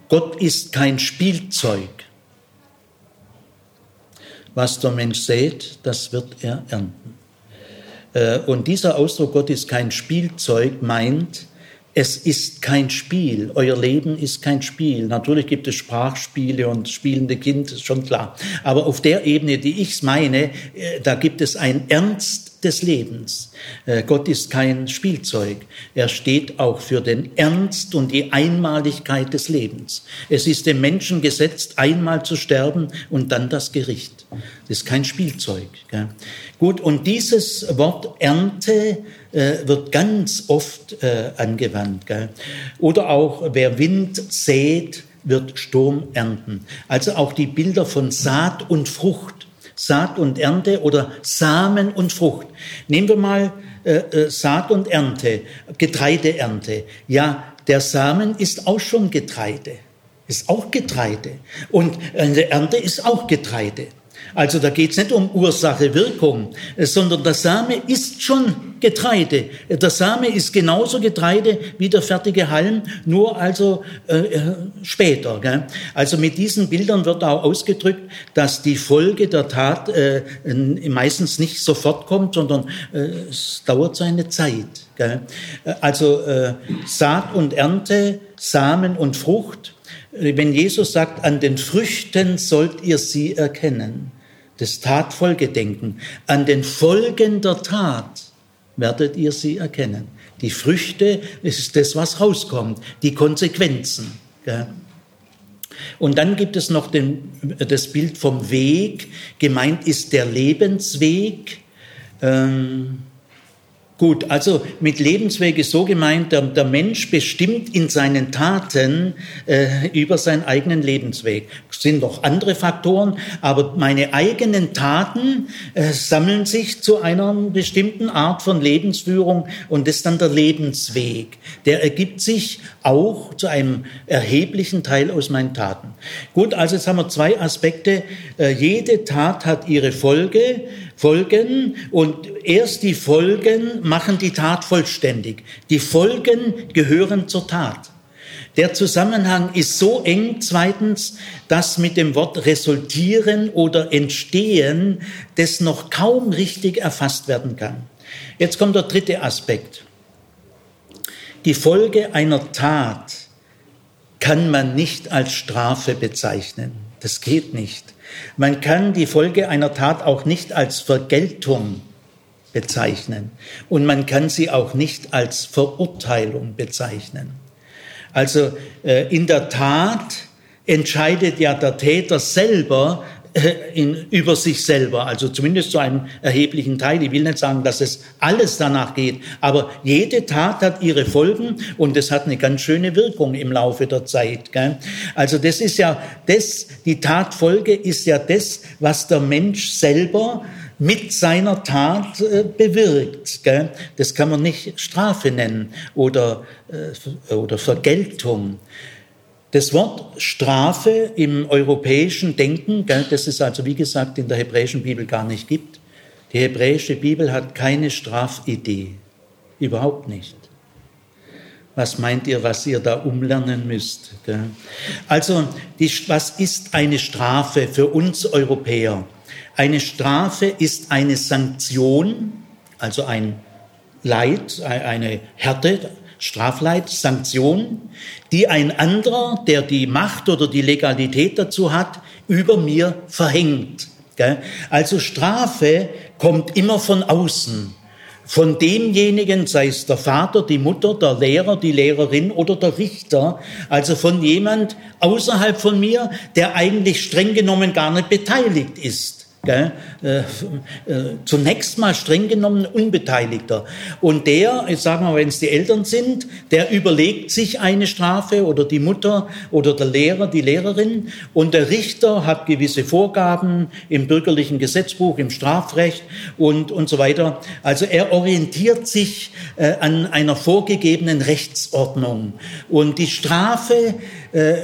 Gott ist kein Spielzeug. was der Mensch sät, das wird er ernten. Äh, und dieser Ausdruck, Gott ist kein Spielzeug, meint, es ist kein Spiel. Euer Leben ist kein Spiel. Natürlich gibt es Sprachspiele und spielende Kind, ist schon klar. Aber auf der Ebene, die ich meine, äh, da gibt es ein Ernst des Lebens. Äh, Gott ist kein Spielzeug. Er steht auch für den Ernst und die Einmaligkeit des Lebens. Es ist dem Menschen gesetzt, einmal zu sterben und dann das Gericht. Das ist kein Spielzeug. Gut, und dieses Wort Ernte äh, wird ganz oft äh, angewandt. Oder auch, wer Wind sät, wird Sturm ernten. Also auch die Bilder von Saat und Frucht. Saat und Ernte oder Samen und Frucht. Nehmen wir mal äh, äh, Saat und Ernte, Getreideernte. Ja, der Samen ist auch schon Getreide, ist auch Getreide. Und eine Ernte ist auch Getreide. Also da geht es nicht um Ursache, Wirkung, sondern der Same ist schon Getreide. Der Same ist genauso Getreide wie der fertige Halm, nur also äh, äh, später. Gell? Also mit diesen Bildern wird auch ausgedrückt, dass die Folge der Tat äh, meistens nicht sofort kommt, sondern äh, es dauert seine Zeit. Gell? Also äh, Saat und Ernte, Samen und Frucht. Wenn Jesus sagt, an den Früchten sollt ihr sie erkennen das Tatfolgedenken, an den Folgen der Tat werdet ihr sie erkennen. Die Früchte ist das, was rauskommt, die Konsequenzen. Gell? Und dann gibt es noch den, das Bild vom Weg. Gemeint ist der Lebensweg. Ähm, Gut, also mit Lebensweg ist so gemeint, der, der Mensch bestimmt in seinen Taten äh, über seinen eigenen Lebensweg. Es sind noch andere Faktoren, aber meine eigenen Taten äh, sammeln sich zu einer bestimmten Art von Lebensführung und das ist dann der Lebensweg. Der ergibt sich auch zu einem erheblichen Teil aus meinen Taten. Gut, also jetzt haben wir zwei Aspekte. Äh, jede Tat hat ihre Folge Folgen und erst die Folgen machen die Tat vollständig. Die Folgen gehören zur Tat. Der Zusammenhang ist so eng, zweitens, dass mit dem Wort resultieren oder entstehen das noch kaum richtig erfasst werden kann. Jetzt kommt der dritte Aspekt. Die Folge einer Tat kann man nicht als Strafe bezeichnen. Das geht nicht. Man kann die Folge einer Tat auch nicht als Vergeltung bezeichnen und man kann sie auch nicht als Verurteilung bezeichnen. Also äh, in der Tat entscheidet ja der Täter selber, in, über sich selber, also zumindest zu einem erheblichen Teil. Ich will nicht sagen, dass es alles danach geht, aber jede Tat hat ihre Folgen und es hat eine ganz schöne Wirkung im Laufe der Zeit. Gell? Also das ist ja das, die Tatfolge ist ja das, was der Mensch selber mit seiner Tat äh, bewirkt. Gell? Das kann man nicht Strafe nennen oder, äh, oder Vergeltung. Das Wort Strafe im europäischen Denken, das es also wie gesagt in der hebräischen Bibel gar nicht gibt. Die hebräische Bibel hat keine Strafidee. Überhaupt nicht. Was meint ihr, was ihr da umlernen müsst? Also, was ist eine Strafe für uns Europäer? Eine Strafe ist eine Sanktion, also ein Leid, eine Härte, Strafleid, Sanktion, die ein anderer, der die Macht oder die Legalität dazu hat, über mir verhängt. Also Strafe kommt immer von außen. Von demjenigen, sei es der Vater, die Mutter, der Lehrer, die Lehrerin oder der Richter, also von jemand außerhalb von mir, der eigentlich streng genommen gar nicht beteiligt ist. Gell? Äh, äh, zunächst mal streng genommen Unbeteiligter. Und der, jetzt sagen wir, wenn es die Eltern sind, der überlegt sich eine Strafe oder die Mutter oder der Lehrer, die Lehrerin. Und der Richter hat gewisse Vorgaben im bürgerlichen Gesetzbuch, im Strafrecht und, und so weiter. Also er orientiert sich äh, an einer vorgegebenen Rechtsordnung. Und die Strafe, äh,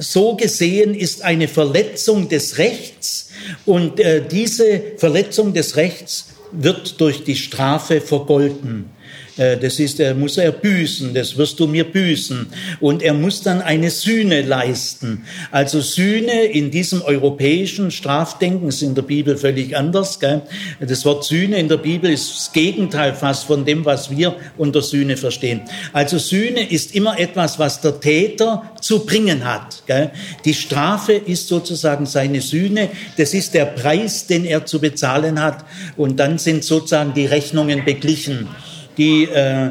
so gesehen, ist eine Verletzung des Rechts, und äh, diese Verletzung des Rechts wird durch die Strafe vergolten. Äh, das ist, er muss er büßen, das wirst du mir büßen. Und er muss dann eine Sühne leisten. Also Sühne in diesem europäischen Strafdenken ist in der Bibel völlig anders. Gell? Das Wort Sühne in der Bibel ist das Gegenteil fast von dem, was wir unter Sühne verstehen. Also Sühne ist immer etwas, was der Täter zu bringen hat. Gell? Die Strafe ist sozusagen seine Sühne. Das ist der Preis, den er zu bezahlen hat. Und dann sind sozusagen die Rechnungen beglichen die äh,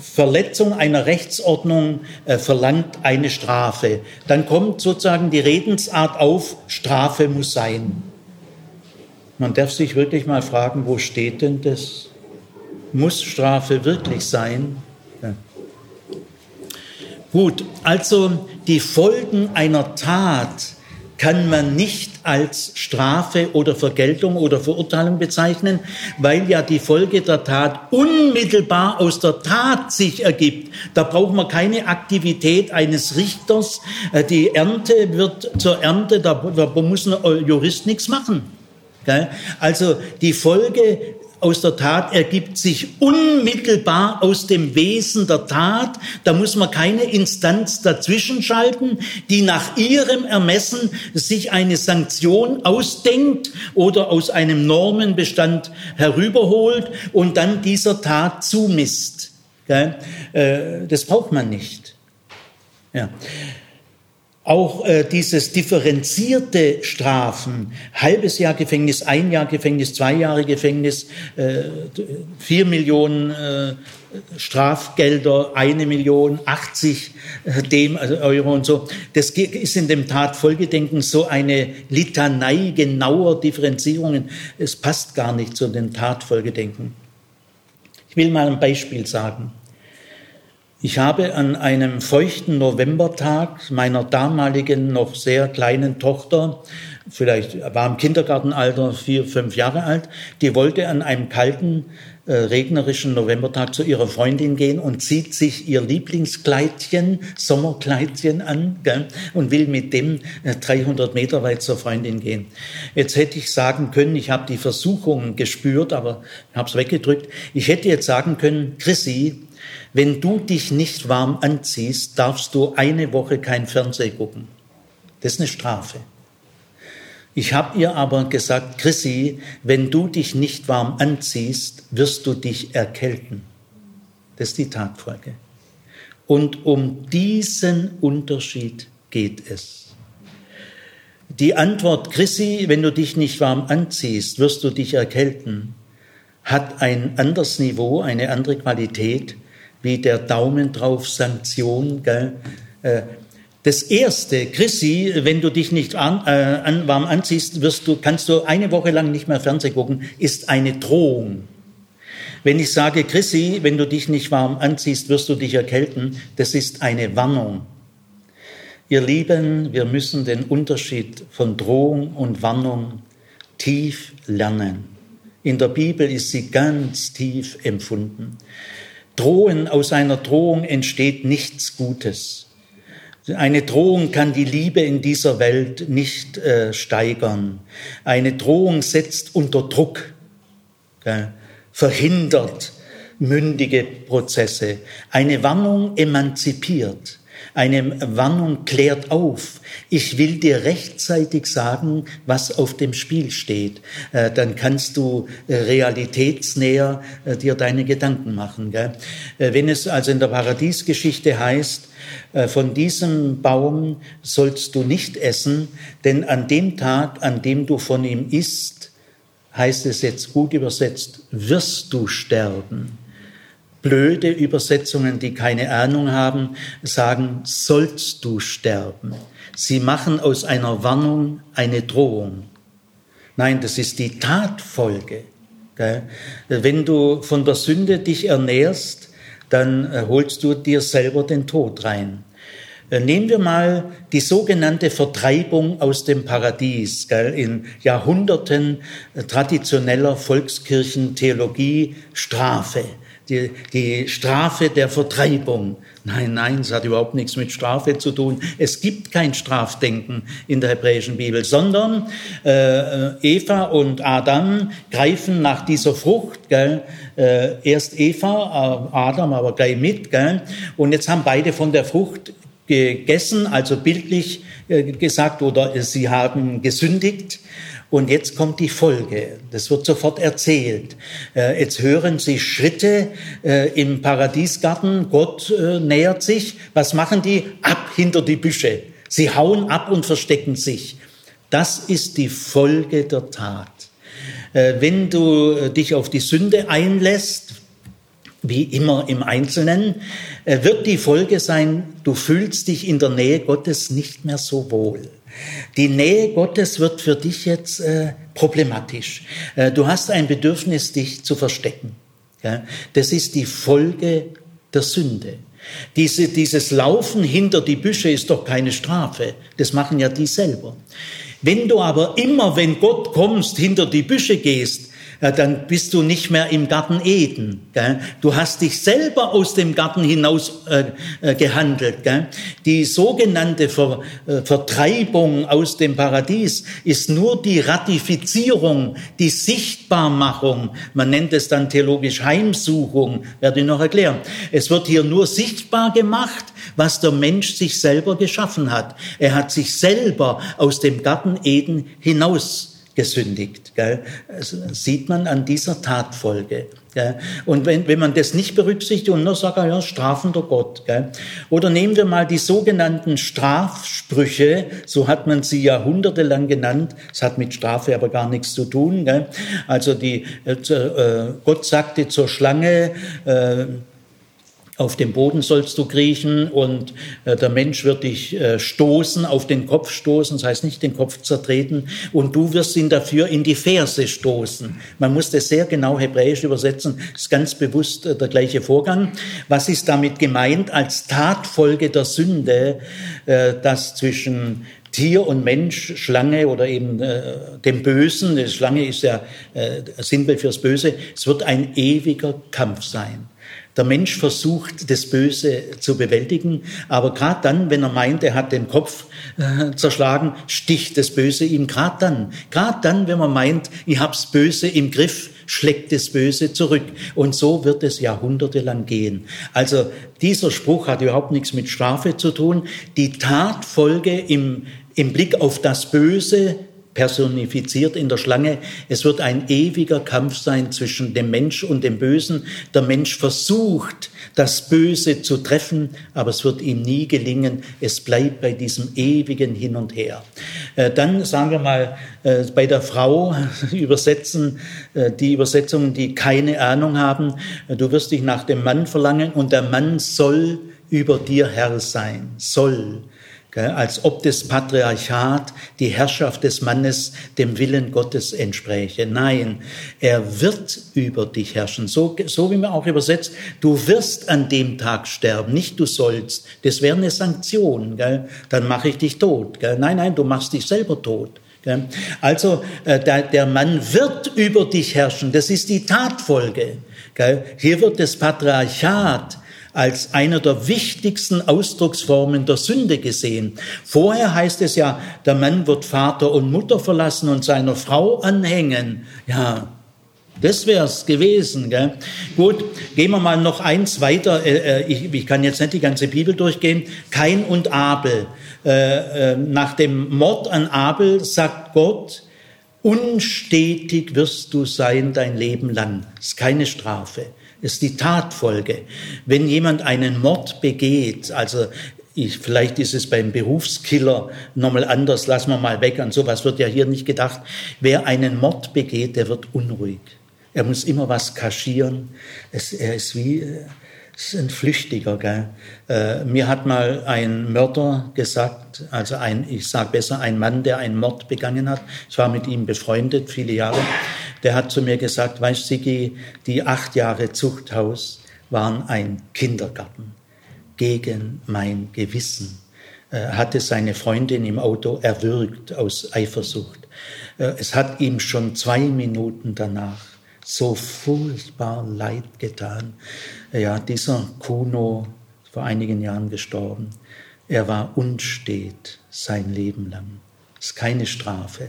Verletzung einer Rechtsordnung äh, verlangt eine Strafe. Dann kommt sozusagen die Redensart auf, Strafe muss sein. Man darf sich wirklich mal fragen, wo steht denn das? Muss Strafe wirklich sein? Gut, also die Folgen einer Tat kann man nicht als Strafe oder Vergeltung oder Verurteilung bezeichnen, weil ja die Folge der Tat unmittelbar aus der Tat sich ergibt. Da braucht man keine Aktivität eines Richters. Äh, die Ernte wird zur Ernte, da, muss ein Jurist nichts machen. Also die Folge aus der Tat ergibt sich unmittelbar aus dem Wesen der Tat. Da muss man keine Instanz dazwischen schalten, die nach ihrem Ermessen sich eine Sanktion ausdenkt oder aus einem Normenbestand herüberholt und dann dieser Tat zumisst. Äh, das braucht man nicht. Ja. Auch äh, dieses differenzierte Strafen, halbes Jahr Gefängnis, ein Jahr Gefängnis, zwei Jahre Gefängnis, äh, vier Millionen äh, Strafgelder, eine Million, 80 äh, dem, also Euro und so. Das ist in dem Tatfolgedenken so eine Litanei genauer Differenzierungen. Es passt gar nicht zu den Tatfolgedenken. Ich will mal ein Beispiel sagen. Ich habe an einem feuchten Novembertag meiner damaligen noch sehr kleinen Tochter, vielleicht war im Kindergartenalter vier, fünf Jahre alt, die wollte an einem kalten, äh, regnerischen Novembertag zu ihrer Freundin gehen und zieht sich ihr Lieblingskleidchen, Sommerkleidchen an gell, und will mit dem äh, 300 Meter weit zur Freundin gehen. Jetzt hätte ich sagen können, ich habe die Versuchung gespürt, aber habe es weggedrückt. Ich hätte jetzt sagen können, Chrissy, wenn du dich nicht warm anziehst, darfst du eine Woche kein Fernsehen gucken. Das ist eine Strafe. Ich habe ihr aber gesagt, Chrissy, wenn du dich nicht warm anziehst, wirst du dich erkälten. Das ist die Tatfolge. Und um diesen Unterschied geht es. Die Antwort, Chrissy, wenn du dich nicht warm anziehst, wirst du dich erkälten, hat ein anderes Niveau, eine andere Qualität, wie der Daumen drauf, Sanktion. Gell? Äh, das erste, Chrissy, wenn du dich nicht an, äh, an, warm anziehst, wirst du, kannst du eine Woche lang nicht mehr Fernsehen gucken, ist eine Drohung. Wenn ich sage, Chrissy, wenn du dich nicht warm anziehst, wirst du dich erkälten, das ist eine Warnung. Ihr Lieben, wir müssen den Unterschied von Drohung und Warnung tief lernen. In der Bibel ist sie ganz tief empfunden. Drohen, aus einer Drohung entsteht nichts Gutes. Eine Drohung kann die Liebe in dieser Welt nicht äh, steigern. Eine Drohung setzt unter Druck, gell, verhindert mündige Prozesse. Eine Warnung emanzipiert. Eine Warnung klärt auf. Ich will dir rechtzeitig sagen, was auf dem Spiel steht. Äh, dann kannst du äh, realitätsnäher äh, dir deine Gedanken machen. Wenn es also in der Paradiesgeschichte heißt, von diesem Baum sollst du nicht essen, denn an dem Tag, an dem du von ihm isst, heißt es jetzt gut übersetzt, wirst du sterben blöde Übersetzungen, die keine Ahnung haben, sagen, sollst du sterben. Sie machen aus einer Warnung eine Drohung. Nein, das ist die Tatfolge. Wenn du von der Sünde dich ernährst, dann äh, holst du dir selber den Tod rein. Äh, nehmen wir mal die sogenannte Vertreibung aus dem Paradies in Jahrhunderten äh, traditioneller Volkskirchentheologie, Strafe die, die Strafe der Vertreibung. Nein, nein, es hat überhaupt nichts mit Strafe zu tun. Es gibt kein Strafdenken in der hebräischen Bibel, sondern äh, Eva und Adam greifen nach dieser Frucht. Gell? Äh, erst Eva, äh, Adam aber gleich mit. Gell? Und jetzt haben beide von der Frucht gegessen, also bildlich äh, gesagt, oder sie haben gesündigt. Und jetzt kommt die Folge. Das wird sofort erzählt. Äh, jetzt hören Sie Schritte äh, im Paradiesgarten. Gott äh, nähert sich. Was machen die? Ab hinter die Büsche. Sie hauen ab und verstecken sich. Das ist die Folge der Tat. Wenn du dich auf die Sünde einlässt, wie immer im Einzelnen, wird die Folge sein, du fühlst dich in der Nähe Gottes nicht mehr so wohl. Die Nähe Gottes wird für dich jetzt äh, problematisch. Äh, du hast ein Bedürfnis, dich zu verstecken. Ja? Das ist die Folge der Sünde. Diese, dieses Laufen hinter die Büsche ist doch keine Strafe. Das machen ja die selber. Wenn du aber immer, wenn Gott kommst, hinter die Büsche gehst, dann bist du nicht mehr im Garten Eden. Gell? Du hast dich selber aus dem Garten hinaus äh, äh, gehandelt. Gell? Die sogenannte Ver, äh, Vertreibung aus dem Paradies ist nur die Ratifizierung, die Sichtbarmachung. Man nennt es dann theologisch Heimsuchung, werde ich noch erklären. Es wird hier nur sichtbar gemacht, was der Mensch sich selber geschaffen hat. Er hat sich selber aus dem Garten Eden hinaus gesündigt. Gell? Das sieht man an dieser Tatfolge. Gell? Und wenn, wenn man das nicht berücksichtigt und nur sagt, ja, strafender Gott. Gell? Oder nehmen wir mal die sogenannten Strafsprüche, so hat man sie jahrhundertelang genannt, es hat mit Strafe aber gar nichts zu tun. Gell? Also die, äh, äh Gott sagte zur Schlange, äh, auf dem Boden sollst du kriechen und äh, der Mensch wird dich äh, stoßen, auf den Kopf stoßen, das heißt nicht den Kopf zertreten, und du wirst ihn dafür in die Ferse stoßen. Man muss das sehr genau hebräisch übersetzen, ist ganz bewusst äh, der gleiche Vorgang. Was ist damit gemeint als Tatfolge der Sünde, äh, dass zwischen Tier und Mensch, Schlange oder eben äh, dem Bösen, die Schlange ist ja äh, Sinnbild fürs Böse, es wird ein ewiger Kampf sein. Der Mensch versucht, das Böse zu bewältigen, aber gerade dann, wenn er meint, er hat den Kopf äh, zerschlagen, sticht das Böse ihm gerade dann. Gerade dann, wenn man meint, ich hab's Böse im Griff, schlägt das Böse zurück. Und so wird es jahrhundertelang gehen. Also dieser Spruch hat überhaupt nichts mit Strafe zu tun. Die Tatfolge im, im Blick auf das Böse personifiziert in der Schlange. Es wird ein ewiger Kampf sein zwischen dem Mensch und dem Bösen. Der Mensch versucht, das Böse zu treffen, aber es wird ihm nie gelingen. Es bleibt bei diesem ewigen Hin und Her. Äh, dann sagen wir mal äh, bei der Frau übersetzen äh, die Übersetzungen, die keine Ahnung haben. Du wirst dich nach dem Mann verlangen und der Mann soll über dir Herr sein. Soll als ob das Patriarchat, die Herrschaft des Mannes dem Willen Gottes entspräche. Nein, er wird über dich herrschen. So, so wie man auch übersetzt, du wirst an dem Tag sterben, nicht du sollst. Das wäre eine Sanktion. Gell? Dann mache ich dich tot. Gell? Nein, nein, du machst dich selber tot. Gell? Also äh, der, der Mann wird über dich herrschen. Das ist die Tatfolge. Gell? Hier wird das Patriarchat als einer der wichtigsten Ausdrucksformen der Sünde gesehen. Vorher heißt es ja, der Mann wird Vater und Mutter verlassen und seiner Frau anhängen. Ja, das wär's gewesen. Gell? Gut, gehen wir mal noch eins weiter. Äh, äh, ich, ich kann jetzt nicht die ganze Bibel durchgehen. Kain und Abel. Äh, nach dem Mord an Abel sagt Gott, unstetig wirst du sein dein Leben lang. Das ist keine Strafe ist die Tatfolge. Wenn jemand einen Mord begeht, also ich, vielleicht ist es beim Berufskiller nochmal anders, lassen wir mal weg, an sowas wird ja hier nicht gedacht. Wer einen Mord begeht, der wird unruhig. Er muss immer was kaschieren. Es, er ist wie, äh, es ist ein Flüchtiger. Gell? Äh, mir hat mal ein Mörder gesagt, also ein, ich sage besser, ein Mann, der einen Mord begangen hat. Ich war mit ihm befreundet, viele Jahre der hat zu mir gesagt, weißt Sigi, die acht Jahre Zuchthaus waren ein Kindergarten gegen mein Gewissen. Er hatte seine Freundin im Auto erwürgt aus Eifersucht. Äh, es hat ihm schon zwei Minuten danach so furchtbar leid getan. Ja, dieser Kuno, vor einigen Jahren gestorben, er war unstet sein Leben lang. Das ist keine Strafe.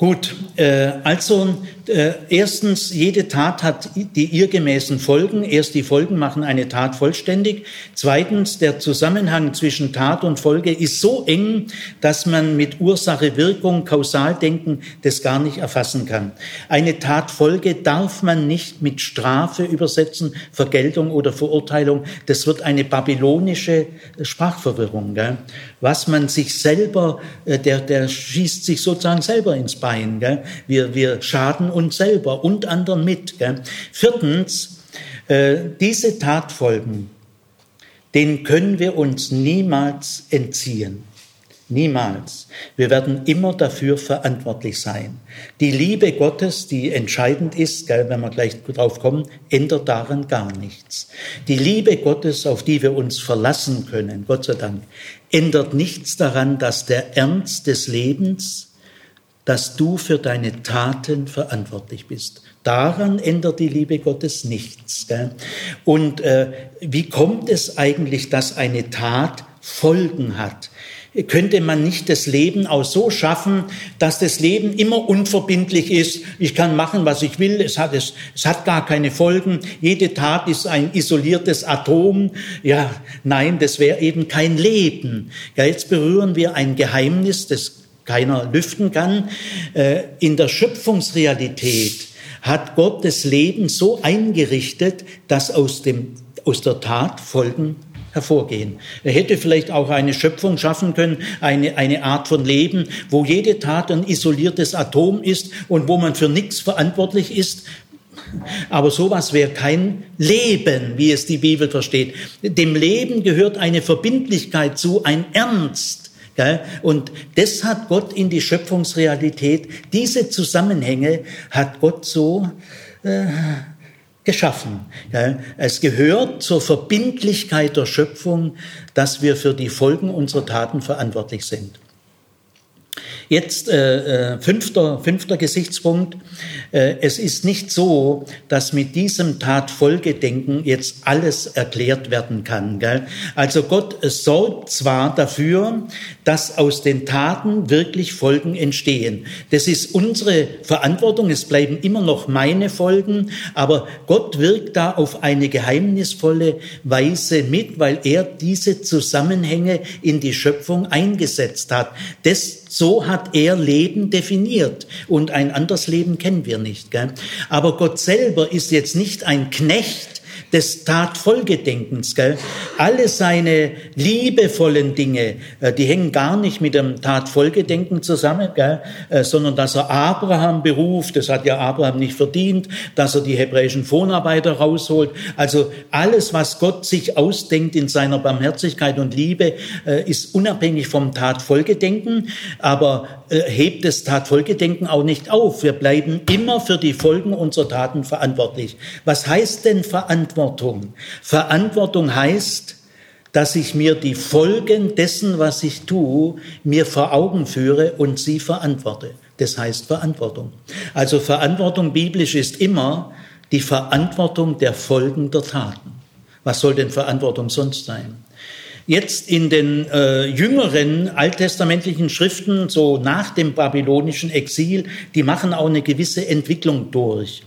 Gut, äh, also äh, erstens, jede Tat hat die ihr gemäßen Folgen. Erst die Folgen machen eine Tat vollständig. Zweitens, der Zusammenhang zwischen Tat und Folge ist so eng, dass man mit Ursache, Wirkung, Kausaldenken das gar nicht erfassen kann. Eine Tatfolge darf man nicht mit Strafe übersetzen, Vergeltung oder Verurteilung. Das wird eine babylonische Sprachverwirrung. Gell? Was man sich selber, äh, der, der schießt sich sozusagen selber ins Bein. Bein. Gell? Wir, wir schaden uns selber und anderen mit. Gell? Viertens, äh, diese Tatfolgen, denen können wir uns niemals entziehen. Niemals. Wir werden immer dafür verantwortlich sein. Die Liebe Gottes, die entscheidend ist, gell, wenn wir gleich drauf kommen, ändert daran gar nichts. Die Liebe Gottes, auf die wir uns verlassen können, Gott sei Dank, ändert nichts daran, dass der Ernst des Lebens dass du für deine Taten verantwortlich bist. Daran ändert die Liebe Gottes nichts. Gell? Und äh, wie kommt es eigentlich, dass eine Tat Folgen hat? Könnte man nicht das Leben auch so schaffen, dass das Leben immer unverbindlich ist? Ich kann machen, was ich will. Es hat, es, es hat gar keine Folgen. Jede Tat ist ein isoliertes Atom. Ja, nein, das wäre eben kein Leben. Ja, jetzt berühren wir ein Geheimnis, das keiner lüften kann. Äh, in der Schöpfungsrealität hat Gott das Leben so eingerichtet, dass aus, dem, aus der Tat Folgen hervorgehen. Er hätte vielleicht auch eine Schöpfung schaffen können, eine, eine Art von Leben, wo jede Tat ein isoliertes Atom ist und wo man für nichts verantwortlich ist. Aber sowas wäre kein Leben, wie es die Bibel versteht. Dem Leben gehört eine Verbindlichkeit zu, ein Ernst. Und das hat Gott in die Schöpfungsrealität, diese Zusammenhänge hat Gott so äh, geschaffen. Es gehört zur Verbindlichkeit der Schöpfung, dass wir für die Folgen unserer Taten verantwortlich sind. Jetzt äh, äh, fünfter, fünfter Gesichtspunkt. Äh, es ist nicht so, dass mit diesem Tatfolgedenken jetzt alles erklärt werden kann. Gell? Also Gott sorgt zwar dafür, dass aus den Taten wirklich Folgen entstehen. Das ist unsere Verantwortung. Es bleiben immer noch meine Folgen, aber Gott wirkt da auf eine geheimnisvolle Weise mit, weil er diese Zusammenhänge in die Schöpfung eingesetzt hat. Das so hat er Leben definiert und ein anderes Leben kennen wir nicht. Gell? Aber Gott selber ist jetzt nicht ein Knecht, des Tatfolgedenkens. Gell? Alle seine liebevollen Dinge, äh, die hängen gar nicht mit dem Tatfolgedenken zusammen, gell? Äh, sondern dass er Abraham beruft, das hat ja Abraham nicht verdient, dass er die hebräischen Vorarbeiter rausholt. Also alles, was Gott sich ausdenkt in seiner Barmherzigkeit und Liebe, äh, ist unabhängig vom Tatfolgedenken, aber hebt das Tatfolgedenken auch nicht auf. Wir bleiben immer für die Folgen unserer Taten verantwortlich. Was heißt denn Verantwortung? Verantwortung. Verantwortung heißt, dass ich mir die Folgen dessen, was ich tue, mir vor Augen führe und sie verantworte. Das heißt Verantwortung. Also Verantwortung biblisch ist immer die Verantwortung der Folgen der Taten. Was soll denn Verantwortung sonst sein? Jetzt in den äh, jüngeren alttestamentlichen Schriften, so nach dem babylonischen Exil, die machen auch eine gewisse Entwicklung durch.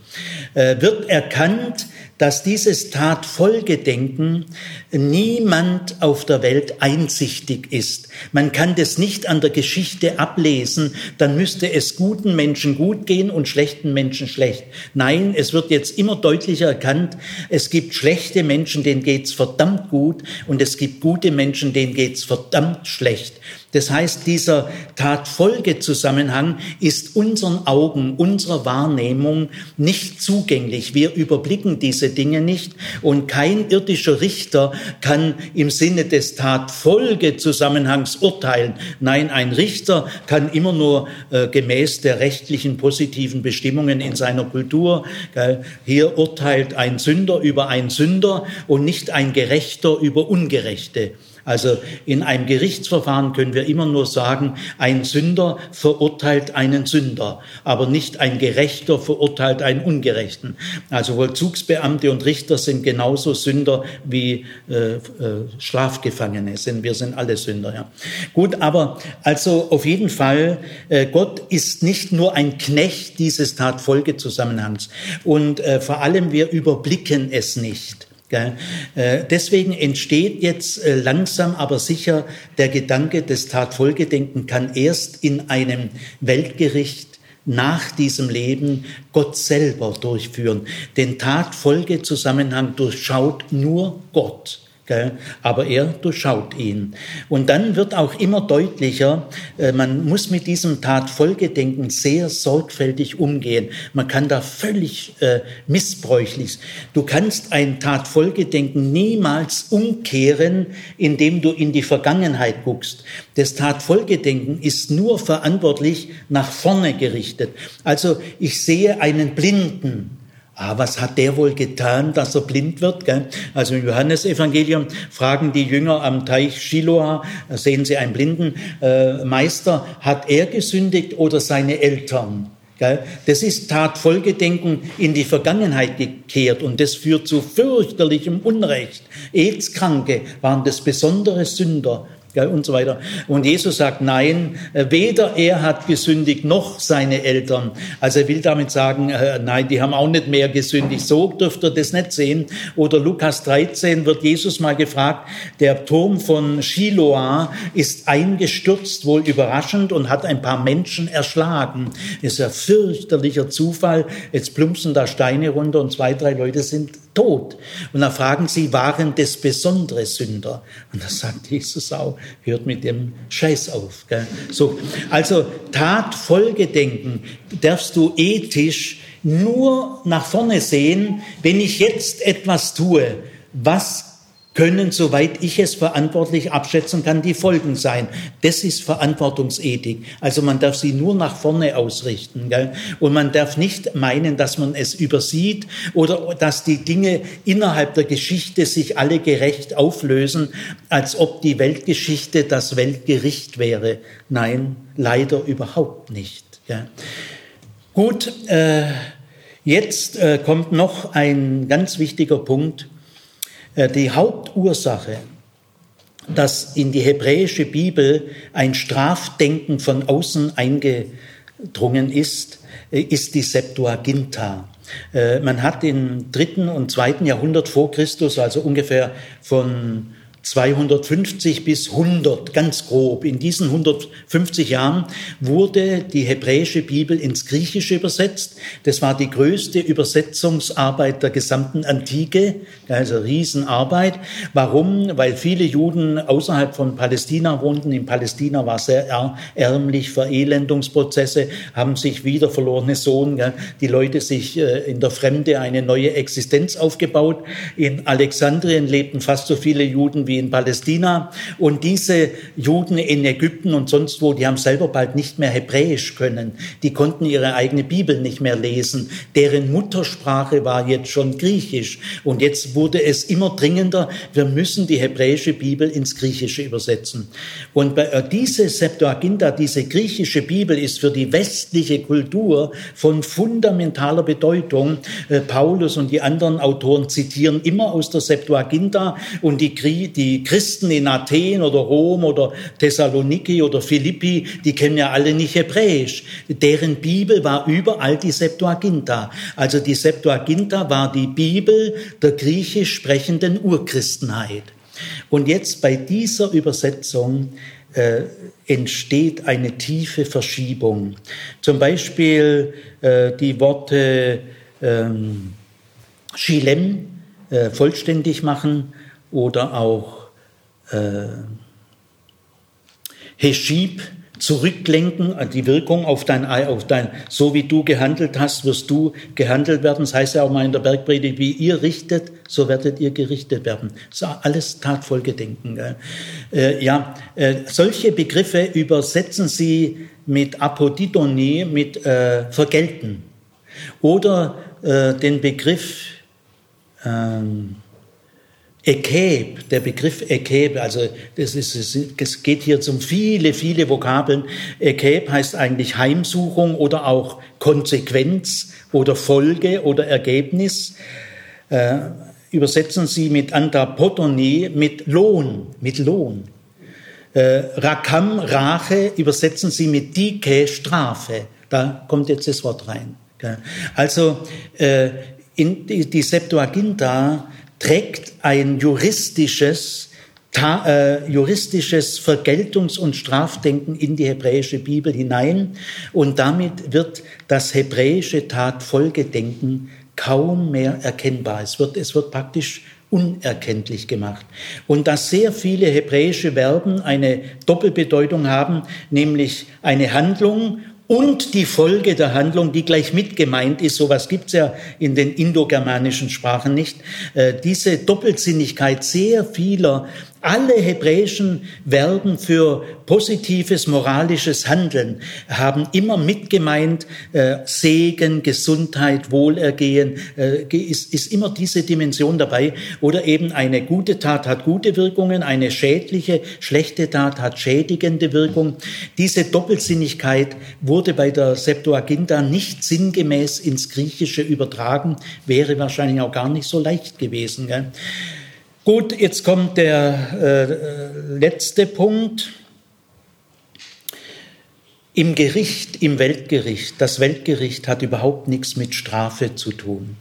Äh, wird erkannt, dass dieses Tatfolgedenken niemand auf der Welt einsichtig ist. Man kann das nicht an der Geschichte ablesen, dann müsste es guten Menschen gut gehen und schlechten Menschen schlecht. Nein, es wird jetzt immer deutlicher erkannt, es gibt schlechte Menschen, denen geht's verdammt gut und es gibt gute Menschen, denen geht's verdammt schlecht. Das heißt, dieser Tatfolgezusammenhang ist unseren Augen, unserer Wahrnehmung nicht zugänglich. Wir überblicken diese Dinge nicht und kein irdischer Richter kann im Sinne des Tatfolgezusammenhangs urteilen. Nein, ein Richter kann immer nur äh, gemäß der rechtlichen positiven Bestimmungen in seiner Kultur, äh, hier urteilt ein Sünder über einen Sünder und nicht ein Gerechter über Ungerechte. Also in einem Gerichtsverfahren können wir immer nur sagen, ein Sünder verurteilt einen Sünder, aber nicht ein Gerechter verurteilt einen Ungerechten. Also Vollzugsbeamte und Richter sind genauso Sünder wie äh, äh, Strafgefangene sind. Wir sind alle Sünder. Ja. Gut, aber also auf jeden Fall, äh, Gott ist nicht nur ein Knecht dieses Tatfolgezusammenhangs und äh, vor allem wir überblicken es nicht. Äh, deswegen entsteht jetzt äh, langsam aber sicher der Gedanke, das Tatfolgedenken kann erst in einem Weltgericht nach diesem Leben Gott selber durchführen. Den Tatfolgezusammenhang durchschaut nur Gott. Aber er durchschaut ihn. Und dann wird auch immer deutlicher, äh, man muss mit diesem Tatfolgedenken sehr sorgfältig umgehen. Man kann da völlig äh, missbräuchlich. Du kannst ein Tatfolgedenken niemals umkehren, indem du in die Vergangenheit guckst. Das Tatfolgedenken ist nur verantwortlich nach vorne gerichtet. Also ich sehe einen Blinden Ah, was hat der wohl getan, dass er blind wird? Gell? Also im Johannesevangelium fragen die Jünger am Teich Shiloah, sehen sie einen blinden äh, Meister, hat er gesündigt oder seine Eltern? Gell? Das ist Tatfolgedenken in die Vergangenheit gekehrt und das führt zu fürchterlichem Unrecht. AIDS-Kranke waren das besondere Sünder und so weiter. Und Jesus sagt, nein, weder er hat gesündigt noch seine Eltern. Also er will damit sagen, äh, nein, die haben auch nicht mehr gesündigt. So dürft ihr das nicht sehen. Oder Lukas 13 wird Jesus mal gefragt, der Turm von Shiloah ist eingestürzt, wohl überraschend, und hat ein paar Menschen erschlagen. Das ist ein fürchterlicher Zufall. Jetzt plumpsen da Steine runter und zwei, drei Leute sind tot. Und dann fragen sie, waren das besondere Sünder? Und da sagt Jesus auch, hört mit dem Scheiß auf. Gell? So, also Tatfolgedenken darfst du ethisch nur nach vorne sehen, wenn ich jetzt etwas tue, was können, soweit ich es verantwortlich abschätzen kann, die Folgen sein. Das ist Verantwortungsethik. Also man darf sie nur nach vorne ausrichten. Gell? Und man darf nicht meinen, dass man es übersieht oder dass die Dinge innerhalb der Geschichte sich alle gerecht auflösen, als ob die Weltgeschichte das Weltgericht wäre. Nein, leider überhaupt nicht. Gell? Gut, äh, jetzt äh, kommt noch ein ganz wichtiger Punkt. Äh, die Hauptursache, dass in die hebräische Bibel ein Strafdenken von außen eingedrungen ist, äh, ist die Septuaginta. Äh, man hat im dritten und zweiten Jahrhundert vor Christus, also ungefähr von 250 bis 100, ganz grob. In diesen 150 Jahren wurde die hebräische Bibel ins Griechische übersetzt. Das war die größte Übersetzungsarbeit der gesamten Antike, also Riesenarbeit. Warum? Weil viele Juden außerhalb von Palästina wohnten. In Palästina war sehr ärmlich, Verelendungsprozesse, haben sich wieder verlorene Sohn, die Leute sich äh, in der Fremde eine neue Existenz aufgebaut. In Alexandrien lebten fast so viele Juden wie wie in Palästina. Und diese Juden in Ägypten und sonst wo, die haben selber bald nicht mehr Hebräisch können. Die konnten ihre eigene Bibel nicht mehr lesen. Deren Muttersprache war jetzt schon Griechisch. Und jetzt wurde es immer dringender, wir müssen die hebräische Bibel ins Griechische übersetzen. Und äh, diese Septuaginta, diese griechische Bibel ist für die westliche Kultur von fundamentaler Bedeutung. Äh, Paulus und die anderen Autoren zitieren immer aus der Septuaginta und die, die die Christen in Athen oder Rom oder Thessaloniki oder Philippi, die kennen ja alle nicht Hebräisch. Deren Bibel war überall die Septuaginta. Also die Septuaginta war die Bibel der griechisch sprechenden Urchristenheit. Und jetzt bei dieser Übersetzung äh, entsteht eine tiefe Verschiebung. Zum Beispiel äh, die Worte ähm, Shilem äh, vollständig machen oder auch äh, Heshib zurücklenken, die Wirkung auf dein, auf dein, so wie du gehandelt hast, wirst du gehandelt werden. Das heißt ja auch mal in der Bergpredigt, wie ihr richtet, so werdet ihr gerichtet werden. Das ist alles Tatfolgedenken. Äh, ja, äh, solche Begriffe übersetzen sie mit Apodidonie, mit äh, Vergelten. Oder äh, den Begriff, ähm, Ekeb, der Begriff Ekeb, also das ist, es geht hier um viele, viele Vokabeln. Ekeb heißt eigentlich Heimsuchung oder auch Konsequenz oder Folge oder Ergebnis. Äh, übersetzen Sie mit Antapotonie mit Lohn, mit Lohn. Äh, Rakam, Rache, übersetzen Sie mit Dike, Strafe. Da kommt jetzt das Wort rein. Also äh, in die, die Septuaginta trägt ein juristisches, ta, äh, juristisches Vergeltungs- und Strafdenken in die hebräische Bibel hinein und damit wird das hebräische Tatfolgedenken kaum mehr erkennbar. Es wird, es wird praktisch unerkenntlich gemacht. Und dass sehr viele hebräische Verben eine Doppelbedeutung haben, nämlich eine Handlung und die Folge der Handlung, die gleich mit gemeint ist, sowas gibt's ja in den indogermanischen Sprachen nicht, äh, diese Doppelsinnigkeit sehr vieler alle hebräischen Verben für positives moralisches Handeln haben immer mitgemeint, äh, Segen, Gesundheit, Wohlergehen, äh, ist, ist immer diese Dimension dabei. Oder eben eine gute Tat hat gute Wirkungen, eine schädliche, schlechte Tat hat schädigende Wirkung. Diese Doppelsinnigkeit wurde bei der Septuaginta nicht sinngemäß ins Griechische übertragen, wäre wahrscheinlich auch gar nicht so leicht gewesen. Gell? Gut, jetzt kommt der äh, letzte Punkt. Im Gericht, im Weltgericht, das Weltgericht hat überhaupt nichts mit Strafe zu tun.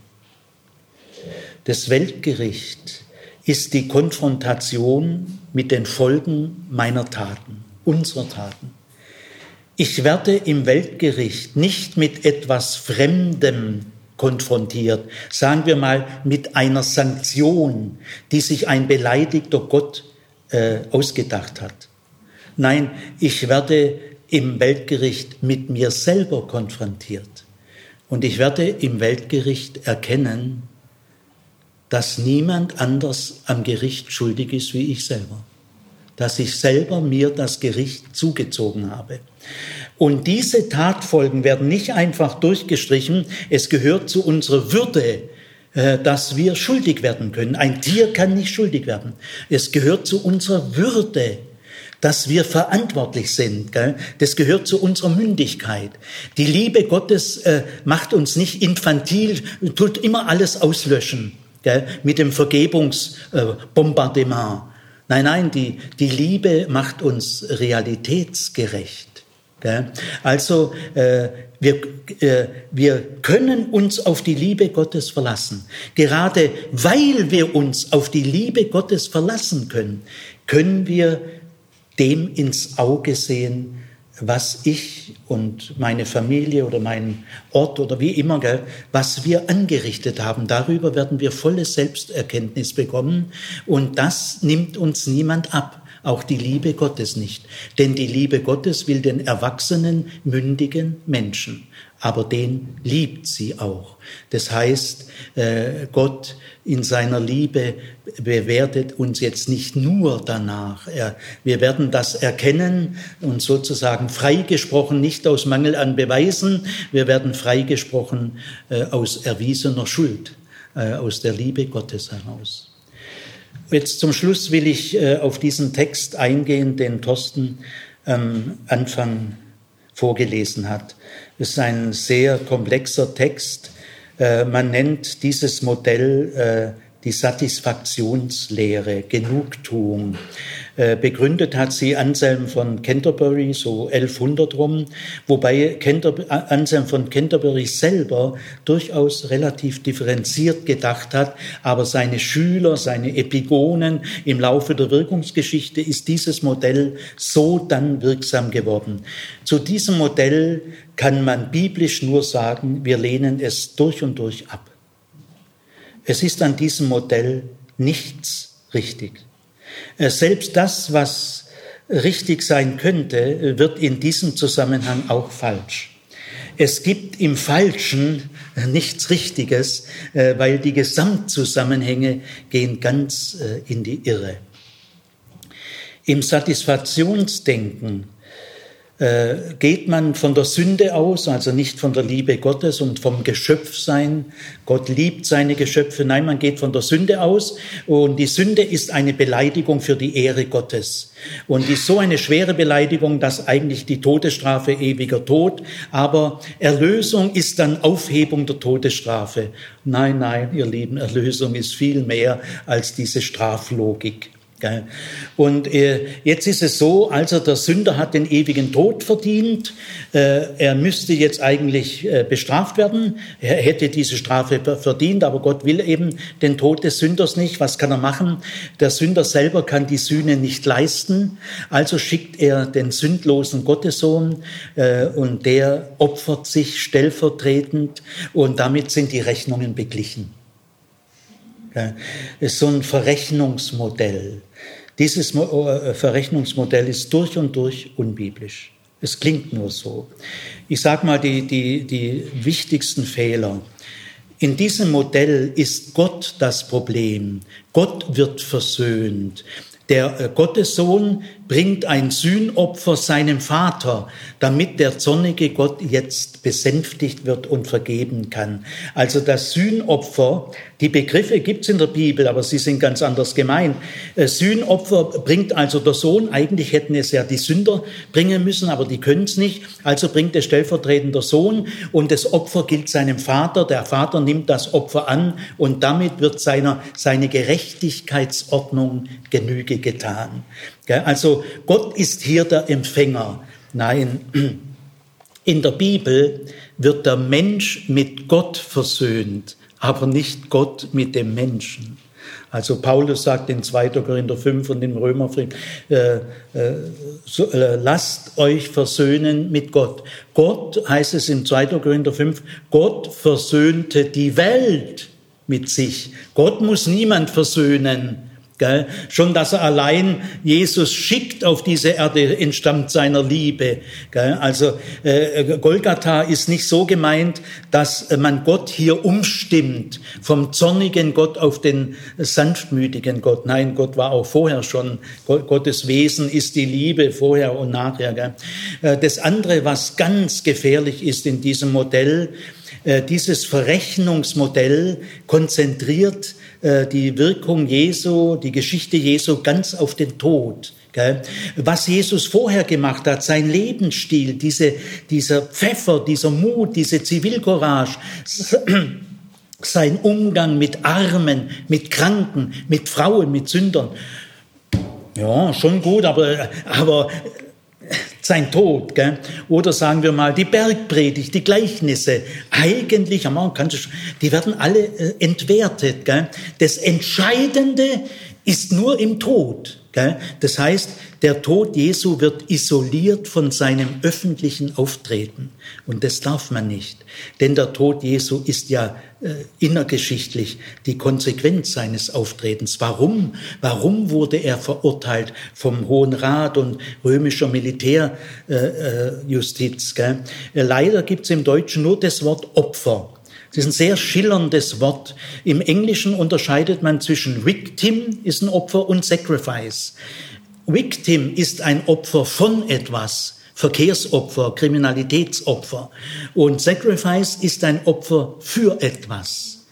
Das Weltgericht ist die Konfrontation mit den Folgen meiner Taten, unserer Taten. Ich werde im Weltgericht nicht mit etwas Fremdem konfrontiert, sagen wir mal mit einer Sanktion, die sich ein beleidigter Gott äh, ausgedacht hat. Nein, ich werde im Weltgericht mit mir selber konfrontiert. Und ich werde im Weltgericht erkennen, dass niemand anders am Gericht schuldig ist wie ich selber. Dass ich selber mir das Gericht zugezogen habe. Und diese Tatfolgen werden nicht einfach durchgestrichen. Es gehört zu unserer Würde, äh, dass wir schuldig werden können. Ein Tier kann nicht schuldig werden. Es gehört zu unserer Würde, dass wir verantwortlich sind. Das gehört zu unserer Mündigkeit. Die Liebe Gottes äh, macht uns nicht infantil, tut immer alles auslöschen mit dem Vergebungsbombardement. Nein, nein, die, die Liebe macht uns realitätsgerecht. Also äh, wir, äh, wir können uns auf die Liebe Gottes verlassen. Gerade weil wir uns auf die Liebe Gottes verlassen können, können wir dem ins Auge sehen, was ich und meine Familie oder mein Ort oder wie immer, gell, was wir angerichtet haben. Darüber werden wir volle Selbsterkenntnis bekommen und das nimmt uns niemand ab auch die Liebe Gottes nicht. Denn die Liebe Gottes will den erwachsenen, mündigen Menschen, aber den liebt sie auch. Das heißt, äh, Gott in seiner Liebe bewertet uns jetzt nicht nur danach. Wir werden das erkennen und sozusagen freigesprochen, nicht aus Mangel an Beweisen, wir werden freigesprochen äh, aus erwiesener Schuld, äh, aus der Liebe Gottes heraus. Jetzt zum Schluss will ich äh, auf diesen Text eingehen, den Thorsten am Anfang vorgelesen hat. Es ist ein sehr komplexer Text. Äh, man nennt dieses Modell äh, die Satisfaktionslehre, Genugtuung. Äh, begründet hat sie Anselm von Canterbury, so 1100 rum, wobei Anselm von Canterbury selber durchaus relativ differenziert gedacht hat, aber seine Schüler, seine Epigonen im Laufe der Wirkungsgeschichte ist dieses Modell so dann wirksam geworden. Zu diesem Modell kann man biblisch nur sagen, wir lehnen es durch und durch ab. Es ist an diesem Modell nichts richtig. Äh, selbst das, was richtig sein könnte, wird in diesem Zusammenhang auch falsch. Es gibt im Falschen nichts Richtiges, äh, weil die Gesamtzusammenhänge gehen ganz äh, in die Irre. Im Satisfaktionsdenken äh, geht man von der Sünde aus, also nicht von der Liebe Gottes und vom Geschöpfsein. Gott liebt seine Geschöpfe. Nein, man geht von der Sünde aus. Und die Sünde ist eine Beleidigung für die Ehre Gottes. Und ist so eine schwere Beleidigung, dass eigentlich die Todesstrafe ewiger Tod, aber Erlösung ist dann Aufhebung der Todesstrafe. Nein, nein, ihr Lieben, Erlösung ist viel mehr als diese Straflogik. Und äh, jetzt ist es so, also der Sünder hat den ewigen Tod verdient. Äh, er müsste jetzt eigentlich äh, bestraft werden. Er hätte diese Strafe verdient, aber Gott will eben den Tod des Sünders nicht. Was kann er machen? Der Sünder selber kann die Sühne nicht leisten. Also schickt er den sündlosen Gottessohn und der opfert sich stellvertretend und damit sind die Rechnungen beglichen. Das ist so ein Verrechnungsmodell. Dieses äh, Verrechnungsmodell ist durch und durch unbiblisch. Es klingt nur so. Ich sage mal die, die, die wichtigsten Fehler. In diesem Modell ist Gott das Problem. Gott wird versöhnt. Der äh, Gottessohn bringt ein Sühnopfer seinem Vater, damit der zornige Gott jetzt besänftigt wird und vergeben kann. Also das Sühnopfer, die Begriffe gibt's in der Bibel, aber sie sind ganz anders gemeint. Äh, Sühnopfer bringt also der Sohn, eigentlich hätten es ja die Sünder bringen müssen, aber die können es nicht. Also bringt es stellvertretend der Sohn und das Opfer gilt seinem Vater. Der Vater nimmt das Opfer an und damit wird seiner, seine Gerechtigkeitsordnung Genüge getan. Also Gott ist hier der Empfänger. Nein, in der Bibel wird der Mensch mit Gott versöhnt, aber nicht Gott mit dem Menschen. Also Paulus sagt in 2. Korinther 5 und im Römerbrief, äh, äh, so, äh, lasst euch versöhnen mit Gott. Gott, heißt es in 2. Korinther 5, Gott versöhnte die Welt mit sich. Gott muss niemand versöhnen. Gell? Schon, dass er allein Jesus schickt auf diese Erde, entstammt seiner Liebe. Gell? Also äh, Golgatha ist nicht so gemeint, dass man Gott hier umstimmt, vom zornigen Gott auf den sanftmütigen Gott. Nein, Gott war auch vorher schon. Gottes Wesen ist die Liebe vorher und nachher. Gell? Äh, das andere, was ganz gefährlich ist in diesem Modell, äh, dieses Verrechnungsmodell konzentriert äh, die Wirkung Jesu, die Geschichte Jesu ganz auf den Tod. Was Jesus vorher gemacht hat, sein Lebensstil, diese, dieser Pfeffer, dieser Mut, diese Zivilcourage, sein Umgang mit Armen, mit Kranken, mit Frauen, mit Sündern. Ja, schon gut, aber, aber sein Tod, gell? oder sagen wir mal die Bergpredigt, die Gleichnisse, eigentlich, die werden alle äh, entwertet. Gell? Das Entscheidende ist nur im Tod. Das heißt, der Tod Jesu wird isoliert von seinem öffentlichen Auftreten. Und das darf man nicht. Denn der Tod Jesu ist ja äh, innergeschichtlich die Konsequenz seines Auftretens. Warum? Warum wurde er verurteilt vom Hohen Rat und römischer Militärjustiz? Äh, äh, Leider gibt es im Deutschen nur das Wort Opfer. Das ist ein sehr schillerndes Wort. Im Englischen unterscheidet man zwischen Victim ist ein Opfer und Sacrifice. Victim ist ein Opfer von etwas. Verkehrsopfer, Kriminalitätsopfer. Und Sacrifice ist ein Opfer für etwas.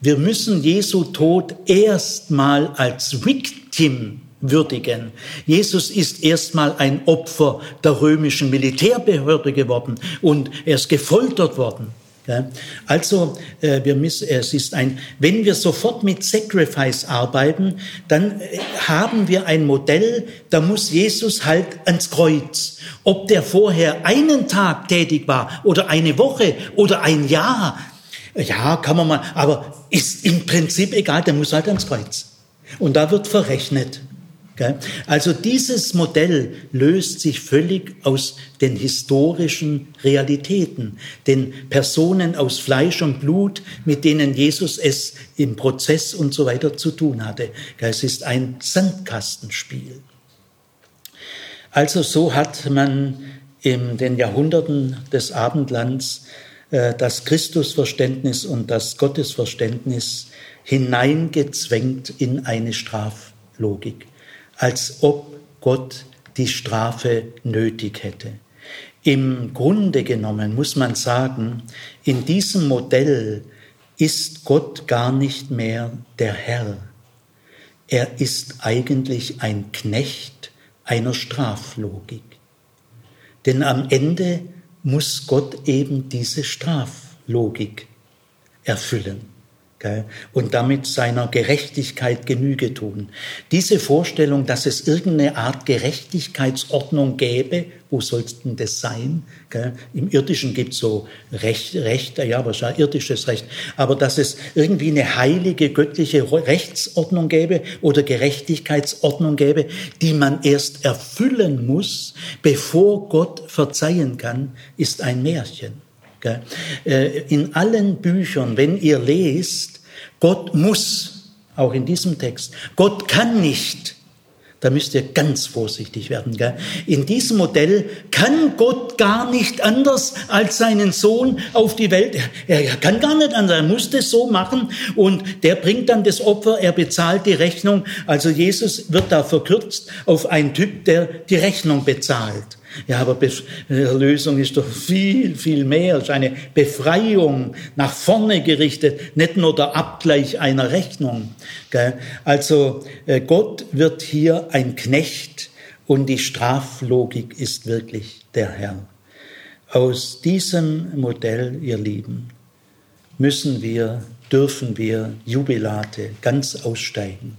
Wir müssen Jesu Tod erstmal als Victim würdigen. Jesus ist erstmal ein Opfer der römischen Militärbehörde geworden und er ist gefoltert worden. Also äh, wir müssen, es ist ein, wenn wir sofort mit Sacrifice arbeiten, dann äh, haben wir ein Modell, da muss Jesus halt ans Kreuz. Ob der vorher einen Tag tätig war oder eine Woche oder ein Jahr, ja, kann man mal, aber ist im Prinzip egal, der muss halt ans Kreuz. Und da wird verrechnet. Also dieses Modell löst sich völlig aus den historischen Realitäten, den Personen aus Fleisch und Blut, mit denen Jesus es im Prozess und so weiter zu tun hatte. Es ist ein Sandkastenspiel. Also so hat man in den Jahrhunderten des Abendlands äh, das Christusverständnis und das Gottesverständnis hineingezwängt in eine Straflogik als ob Gott die Strafe nötig hätte. Im Grunde genommen muss man sagen, in diesem Modell ist Gott gar nicht mehr der Herr. Er ist eigentlich ein Knecht einer Straflogik. Denn am Ende muss Gott eben diese Straflogik erfüllen und damit seiner Gerechtigkeit Genüge tun. Diese Vorstellung, dass es irgendeine Art Gerechtigkeitsordnung gäbe, wo soll denn das sein? Im Irdischen gibt es so Recht, Recht, ja, was ja irdisches Recht, aber dass es irgendwie eine heilige göttliche Rechtsordnung gäbe oder Gerechtigkeitsordnung gäbe, die man erst erfüllen muss, bevor Gott verzeihen kann, ist ein Märchen. Äh, in allen Büchern, wenn ihr lest, Gott muss, auch in diesem Text, Gott kann nicht, da müsst ihr ganz vorsichtig werden. In diesem Modell kann Gott gar nicht anders als seinen Sohn auf die Welt. Er, er kann gar nicht anders. Er muss das so machen und der bringt dann das Opfer. Er bezahlt die Rechnung. Also Jesus wird da verkürzt auf einen Typ, der die Rechnung bezahlt. Ja, aber Erlösung ist doch viel, viel mehr. Es ist eine Befreiung nach vorne gerichtet, nicht nur der Abgleich einer Rechnung. Also äh, Gott wird hier ein Knecht und die Straflogik ist wirklich der Herr. Aus diesem Modell, ihr Lieben, müssen wir, dürfen wir Jubilate ganz aussteigen.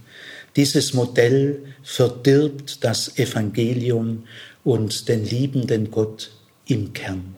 Dieses Modell verdirbt das Evangelium und den liebenden Gott im Kern.